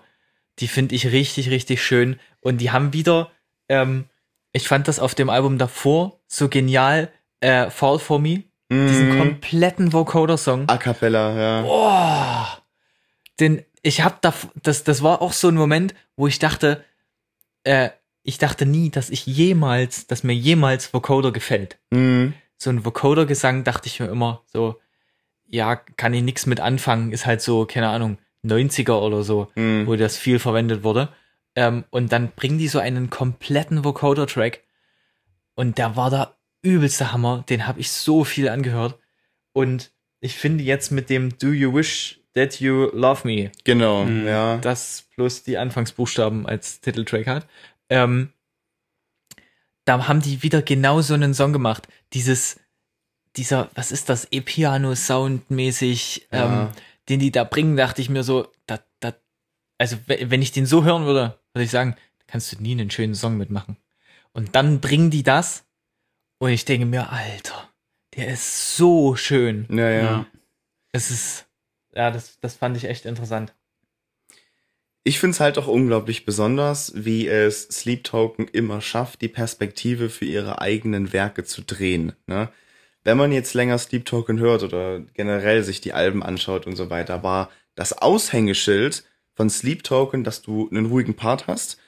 die finde ich richtig, richtig schön. Und die haben wieder, ähm, ich fand das auf dem Album davor so genial, äh, Fall for Me, diesen Mhm. kompletten Vocoder-Song. A cappella, ja. Oh, den, ich hab da, das, das war auch so ein Moment, wo ich dachte, äh, ich dachte nie, dass ich jemals, dass mir jemals Vocoder gefällt. Mhm. So ein Vocoder-Gesang dachte ich mir immer so, ja, kann ich nichts mit anfangen, ist halt so, keine Ahnung, 90er oder so, Mhm. wo das viel verwendet wurde. Ähm, und dann bringen die so einen kompletten Vocoder-Track und der war der übelste Hammer, den habe ich so viel angehört. Und ich finde jetzt mit dem Do You Wish That You Love Me, Genau, Mhm. ja. das plus die Anfangsbuchstaben als Titeltrack hat, ähm, da haben die wieder genau so einen Song gemacht. Dieses, dieser, was ist das, E-Piano-Sound mäßig, Ja. ähm, den die da bringen, dachte ich mir so, da, da, also we- wenn ich den so hören würde, würde ich sagen, kannst du nie einen schönen Song mitmachen. Und dann bringen die das und ich denke mir, Alter, der ist so schön. Ja, ja. Ja. Es ist, ja, das, das fand ich echt interessant. Ich find's halt auch unglaublich besonders, wie es Sleep Token immer schafft, die Perspektive für ihre eigenen Werke zu drehen. Ne? Wenn man jetzt länger Sleep Token hört oder generell sich die Alben anschaut und so weiter, war das Aushängeschild von Sleep Token, dass du einen ruhigen Part hast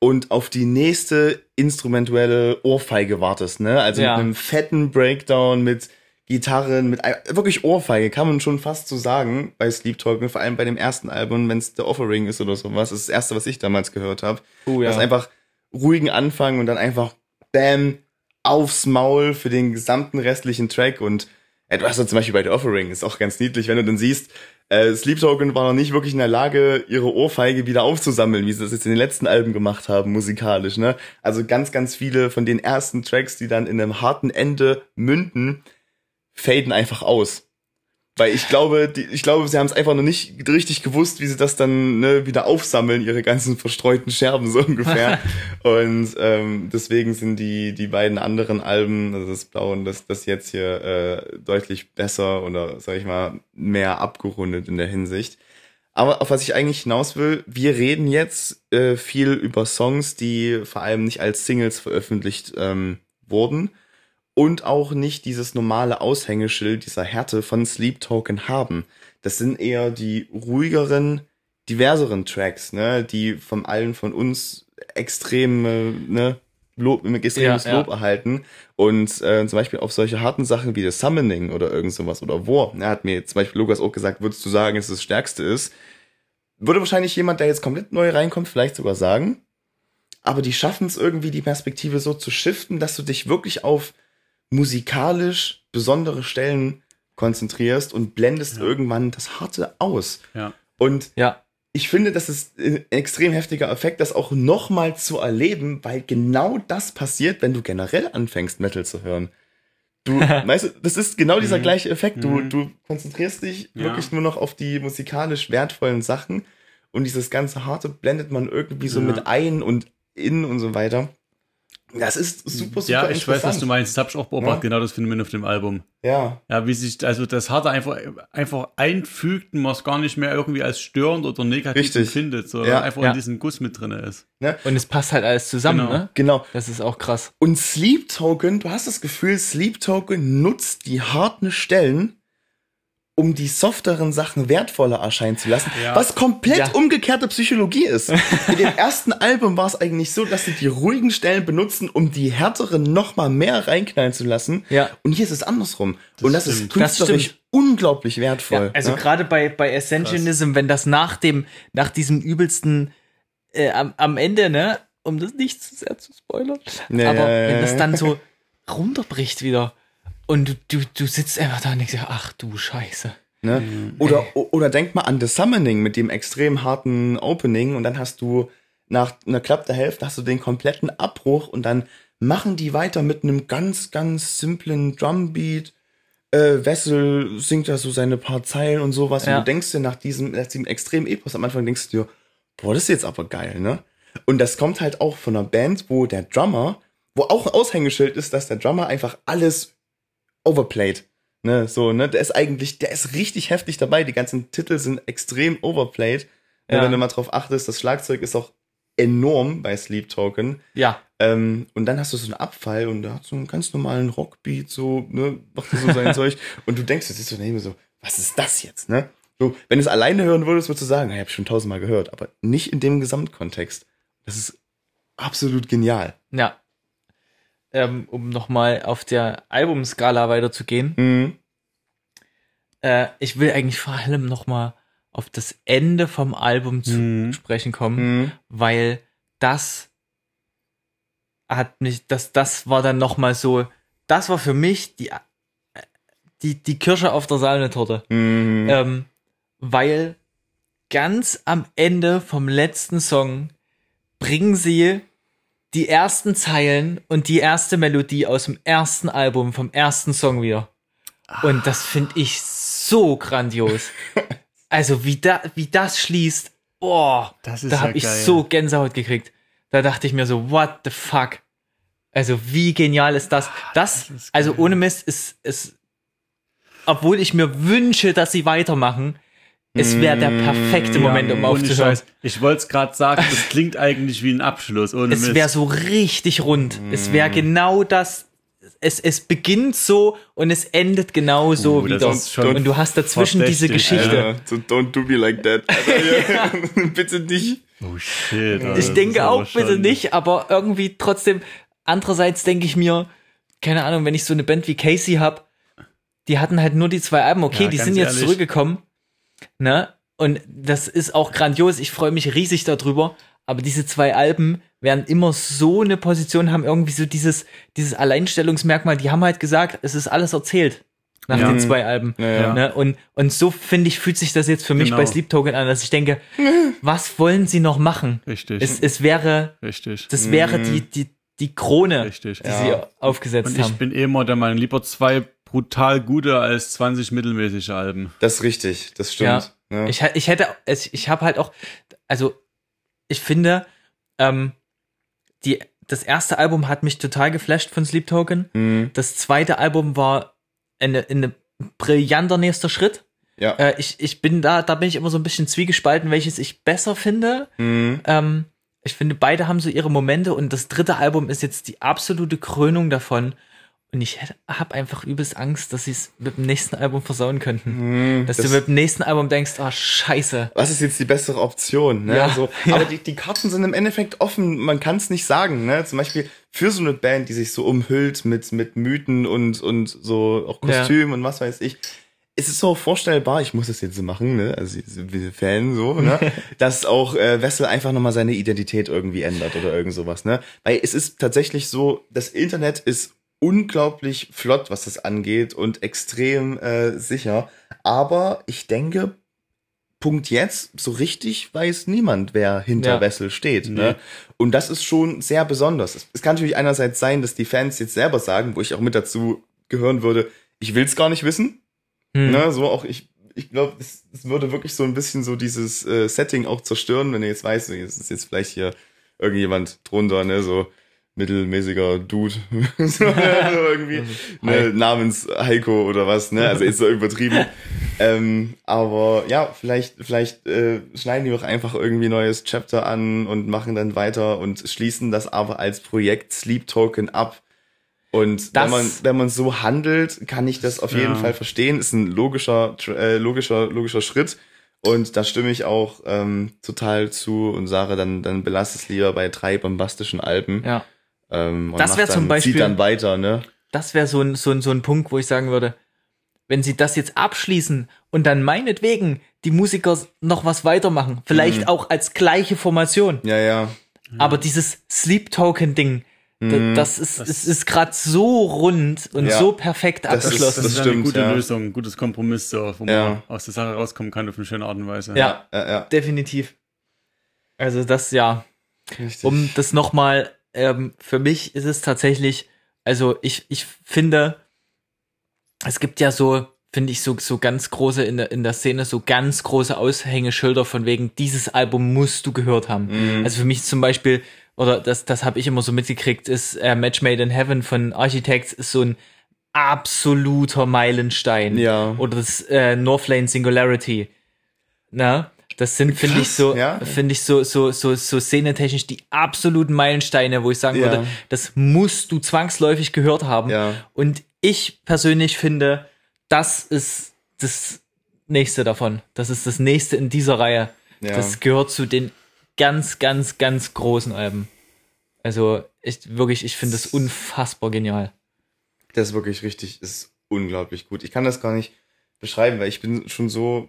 und auf die nächste instrumentuelle Ohrfeige wartest. Ne? Also Ja. mit einem fetten Breakdown, mit Gitarren, mit wirklich Ohrfeige, kann man schon fast so sagen bei Sleep Talking, vor allem bei dem ersten Album, wenn es The Offering ist oder sowas. Das ist das erste, was ich damals gehört habe. Oh Das ist einfach ruhigen Anfang und dann einfach Bam aufs Maul für den gesamten restlichen Track und ja zum Beispiel bei The Offering, ist auch ganz niedlich, wenn du dann siehst, äh, Sleep Token war noch nicht wirklich in der Lage, ihre Ohrfeige wieder aufzusammeln, wie sie das jetzt in den letzten Alben gemacht haben, musikalisch, ne? Also ganz, ganz viele von den ersten Tracks, die dann in einem harten Ende münden, faden einfach aus. Weil ich glaube, die, ich glaube, sie haben es einfach noch nicht richtig gewusst, wie sie das dann ne, wieder aufsammeln, ihre ganzen verstreuten Scherben so ungefähr. <laughs> und ähm, deswegen sind die die beiden anderen Alben, also das Blau und das das jetzt hier äh, deutlich besser oder sag ich mal mehr abgerundet in der Hinsicht. Aber auf was ich eigentlich hinaus will, wir reden jetzt äh, viel über Songs, die vor allem nicht als Singles veröffentlicht ähm, wurden und auch nicht dieses normale Aushängeschild dieser Härte von Sleep Token haben. Das sind eher die ruhigeren, diverseren Tracks, ne, die von allen von uns extrem, äh, ne, Lob, extremes Ja, ja. Lob erhalten und äh, zum Beispiel auf solche harten Sachen wie das Summoning oder irgend sowas oder War. Er hat mir zum Beispiel Lukas auch gesagt, würdest du sagen, dass es das Stärkste ist? Würde wahrscheinlich jemand, der jetzt komplett neu reinkommt, vielleicht sogar sagen. Aber die schaffen es irgendwie, die Perspektive so zu shiften, dass du dich wirklich auf musikalisch besondere Stellen konzentrierst und blendest Ja. irgendwann das Harte aus. Ja. Und Ja, ich finde, das ist ein extrem heftiger Effekt, das auch nochmal zu erleben, weil genau das passiert, wenn du generell anfängst, Metal zu hören. Du, <laughs> weißt du, das ist genau dieser Mhm. gleiche Effekt. Du, Mhm. du konzentrierst dich Ja. wirklich nur noch auf die musikalisch wertvollen Sachen und dieses ganze Harte blendet man irgendwie so Ja. mit ein und in und so weiter. Das ist super, super Ja, ich weiß, was du meinst. Das habe ich auch beobachtet, Ja. genau das Phänomen auf dem Album. Ja, Ja, wie sich, also das Harte einfach, einfach einfügt und man es gar nicht mehr irgendwie als störend oder negativ Richtig. empfindet, sondern Ja. einfach Ja. in diesem Guss mit drin ist. ne? Und es passt halt alles zusammen, Genau. ne? Genau. Das ist auch krass. Und Sleep Token, du hast das Gefühl, Sleep Token nutzt die harten Stellen, um die softeren Sachen wertvoller erscheinen zu lassen, Ja. was komplett Ja. umgekehrte Psychologie ist. <laughs> In dem ersten Album war es eigentlich so, dass sie die ruhigen Stellen benutzen, um die härteren noch mal mehr reinknallen zu lassen. Ja. Und hier ist es andersrum. Und das ist stimmt. künstlerisch Das unglaublich wertvoll. Ja, also ne? gerade bei, bei Essentialism, wenn das nach dem, nach diesem übelsten, äh, am, am Ende, ne, um das nicht zu sehr zu spoilern, aber wenn das dann so <laughs> runterbricht wieder und du, du, du sitzt einfach da und denkst, dir, ach du Scheiße. Ne? Oder, o- oder denk mal an The Summoning mit dem extrem harten Opening und dann hast du nach einer Klapp der Hälfte hast du den kompletten Abbruch und dann machen die weiter mit einem ganz, ganz simplen Drumbeat. Äh, Wessel singt da so seine paar Zeilen und sowas Ja. und du denkst dir nach diesem, nach diesem extremen Epos am Anfang denkst du dir, boah, das ist jetzt aber geil, ne? Und das kommt halt auch von einer Band, wo der Drummer, wo auch ein Aushängeschild ist, dass der Drummer einfach alles overplayed. Ne, so, ne, der ist eigentlich, der ist richtig heftig dabei. Die ganzen Titel sind extrem overplayed. Ja. Ja. Wenn du mal drauf achtest, das Schlagzeug ist auch enorm bei Sleep Token. Ja, Ähm, und dann hast du so einen Abfall und da hat so einen ganz normalen Rockbeat, so, ne, macht so sein <laughs> Zeug. Und du denkst, das ist so neben so, was ist das jetzt, ne? So, wenn du es alleine hören würdest, würdest du sagen, ich habe schon tausendmal gehört, aber nicht in dem Gesamtkontext. Das ist absolut genial. ja. Ähm, um nochmal auf der Albumskala weiterzugehen. Mhm. Äh, ich will eigentlich vor allem nochmal auf das Ende vom Album zu Mhm. sprechen kommen. Mhm. weil das hat mich, das, das war dann noch mal so, das war für mich die, die, die Kirsche auf der Sahnetorte. Mhm. Ähm, weil ganz am Ende vom letzten Song bringen sie die ersten Zeilen und die erste Melodie aus dem ersten Album, vom ersten Song wieder. Und das finde ich so grandios. <laughs> Also wie, da, wie das schließt, boah, Das da ja habe ich geil. so Gänsehaut gekriegt. Da dachte ich mir so, what the fuck? Also wie genial ist das? Das, das ist also ohne Mist, ist, ist, obwohl ich mir wünsche, dass sie weitermachen, es wäre der perfekte Moment, um aufzuhören. Scheiß. Ich wollte es gerade sagen, das klingt eigentlich wie ein Abschluss. Ohne Es wäre so richtig rund. Es wäre genau das. Es, es beginnt so und es endet genau so Uh, das wieder. Und du hast dazwischen diese Geschichte. Ja, so don't do me like that. Alter, <laughs> ja. <laughs> Bitte nicht. Oh shit. Alter, Ich denke auch bitte nicht, aber irgendwie trotzdem, andererseits denke ich mir, keine Ahnung, wenn ich so eine Band wie Casey hab, die hatten halt nur die zwei Alben, okay, Ja, die sind jetzt ehrlich. zurückgekommen, ne? Und das ist auch grandios, ich freue mich riesig darüber, aber diese zwei Alben werden immer so eine Position haben, irgendwie so dieses, dieses Alleinstellungsmerkmal, die haben halt gesagt, es ist alles erzählt nach Ja. den zwei Alben. Ja, ja. Ne? Und, und so finde ich, fühlt sich das jetzt für mich Genau. bei Sleep Token an, dass ich denke, <laughs> was wollen sie noch machen? Richtig. Es, es wäre, richtig. das wäre die, die, die Krone, Richtig. die sie aufgesetzt Und ich haben. bin eh immer der Meinung, lieber zwei brutal gute als 20 mittelmäßige Alben. Das ist richtig, das stimmt. Ja. Ich, ha- ich hätte, es- ich habe halt auch, also ich finde, ähm, die, das erste Album hat mich total geflasht von Sleep Token. Mhm. Das zweite Album war eine, eine brillanter nächster Schritt. Ja. Äh, ich, ich bin da, da bin ich immer so ein bisschen zwiegespalten, welches ich besser finde. Mhm. Ähm, ich finde, beide haben so ihre Momente und das dritte Album ist jetzt die absolute Krönung davon. Und ich habe einfach übelst Angst, dass sie es mit dem nächsten Album versauen könnten. Mhm. Dass Das- du mit dem nächsten Album denkst, oh scheiße. was ist jetzt die bessere Option? Ne? Ja, so, ja. <laughs> Aber die, die Karten sind im Endeffekt offen, man kann es nicht sagen. Ne? Zum Beispiel für so eine Band, die sich so umhüllt mit, mit Mythen und, und so auch Ja. Kostümen und was weiß ich. Es ist so vorstellbar, ich muss das jetzt so machen, ne? also wir Fan so, ne? <laughs> dass auch äh, Wessel einfach nochmal seine Identität irgendwie ändert oder irgend sowas. Ne? Weil es ist tatsächlich so, das Internet ist unglaublich flott, was das angeht und extrem äh, sicher. Aber ich denke, Punkt jetzt, so richtig weiß niemand, wer hinter Ja. Wessel steht. Nee. Ne? Und das ist schon sehr besonders. Es, es kann natürlich einerseits sein, dass die Fans jetzt selber sagen, wo ich auch mit dazu gehören würde, ich will es gar nicht wissen. Hm. Ne? So auch ich, ich glaube, es, es würde wirklich so ein bisschen so dieses äh, Setting auch zerstören, wenn du jetzt weißt, jetzt ist jetzt vielleicht hier irgendjemand drunter, ne, so mittelmäßiger Dude. <laughs> <laughs> so, irgendwie ne, namens Heiko oder was, ne? Also ist so übertrieben. <laughs> ähm, aber ja, vielleicht, vielleicht äh, schneiden die doch einfach irgendwie neues Chapter an und machen dann weiter und schließen das aber als Projekt Sleep Token ab. Und Das- wenn man wenn man so handelt, kann ich das auf jeden Ja. Fall verstehen. Ist ein logischer äh, logischer logischer Schritt. Und da stimme ich auch ähm, total zu und sage, dann dann belass es lieber bei drei bombastischen Alben. Ja. Ähm, und Das macht wär zum Beispiel- Zieht dann weiter, ne? Das wäre so ein, so, ein, so ein Punkt, wo ich sagen würde, wenn sie das jetzt abschließen und dann meinetwegen die Musiker noch was weitermachen, vielleicht Mhm. auch als gleiche Formation, Ja, ja. aber dieses Sleep Token Ding, da- das ist, es ist gerade so rund und Mhm. Ja. so perfekt Das ist- abgeschlossen. Das ist stimmt, eine gute ja. Lösung, ein gutes Kompromiss, so, wo Ja. man aus der Sache rauskommen kann auf eine schöne Art und Weise. ja, Ja, ja. definitiv. Also das ja, Richtig. um das nochmal, ähm, für mich ist es tatsächlich, also ich, ich finde, es gibt ja so, finde ich, so, so ganz große in der, in der Szene, so ganz große Aushängeschilder von wegen, dieses Album musst du gehört haben. Mhm. Also für mich zum Beispiel, oder das, das habe ich immer so mitgekriegt, ist äh, Match Made in Heaven von Architects ist so ein absoluter Meilenstein. Ja. Oder das äh, Northlane Singularity. Na, das sind, finde ich, so, ja. finde ich so, so, so, so szenetechnisch die absoluten Meilensteine, wo ich sagen Ja. würde, das musst du zwangsläufig gehört haben. Ja. Und ich persönlich finde, das ist das nächste davon. Das ist das nächste in dieser Reihe. Das gehört zu den ganz, ganz, ganz großen Alben. Also, ich wirklich, ich finde das unfassbar genial. Das ist wirklich richtig, ist unglaublich gut. Ich kann das gar nicht beschreiben, weil ich bin schon so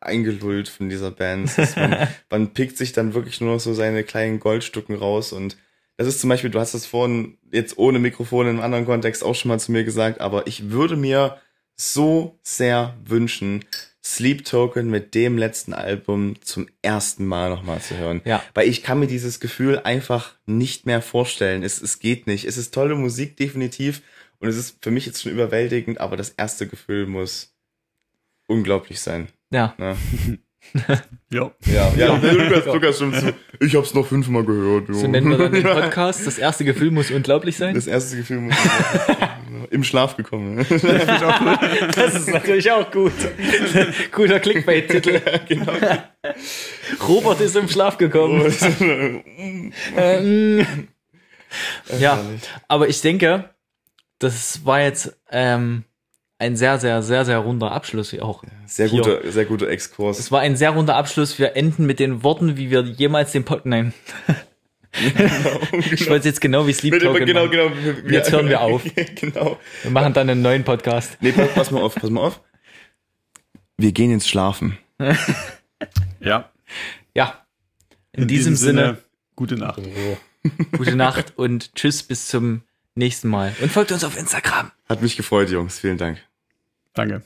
eingelullt von dieser Band. Man, <laughs> man pickt sich dann wirklich nur noch so seine kleinen Goldstücken raus und das ist zum Beispiel, du hast das vorhin jetzt ohne Mikrofon in einem anderen Kontext auch schon mal zu mir gesagt, aber ich würde mir so sehr wünschen, Sleep Token mit dem letzten Album zum ersten Mal nochmal zu hören. Ja. Weil ich kann mir dieses Gefühl einfach nicht mehr vorstellen. Es, es geht nicht. Es ist tolle Musik, definitiv. Und es ist für mich jetzt schon überwältigend, aber das erste Gefühl muss unglaublich sein. Ja. Ne? <laughs> Ja. Ja, ja, Lukas, Lukas stimmt zu. Ich hab's noch fünfmal gehört. Jo. So nennen wir dann den <laughs> Podcast. Das erste Gefühl muss unglaublich sein. Das erste Gefühl muss <laughs> im Schlaf gekommen. Das ist natürlich auch gut. Guter Clickbait-Titel. genau. Robert ist im Schlaf gekommen. Ähm, ja, aber ich denke, das war jetzt ähm, ein sehr, sehr, sehr, sehr runder Abschluss wie auch. Sehr Hier. guter, sehr guter Exkurs. Es war ein sehr runder Abschluss. Wir enden mit den Worten, wie wir jemals den Pod... Nein. <laughs> Ich wollte jetzt genau wie Sleep Bitte, Token genau, genau. Wir, Jetzt hören wir auf. <laughs> genau. Wir machen dann einen neuen Podcast. Nee, pass, pass mal auf, pass mal auf. Wir gehen ins Schlafen. Ja. Ja. In, diesem, Sinne, gute Nacht. gute Nacht und tschüss bis zum nächsten Mal. Und folgt uns auf Instagram. Hat mich gefreut, Jungs. Vielen Dank. Danke.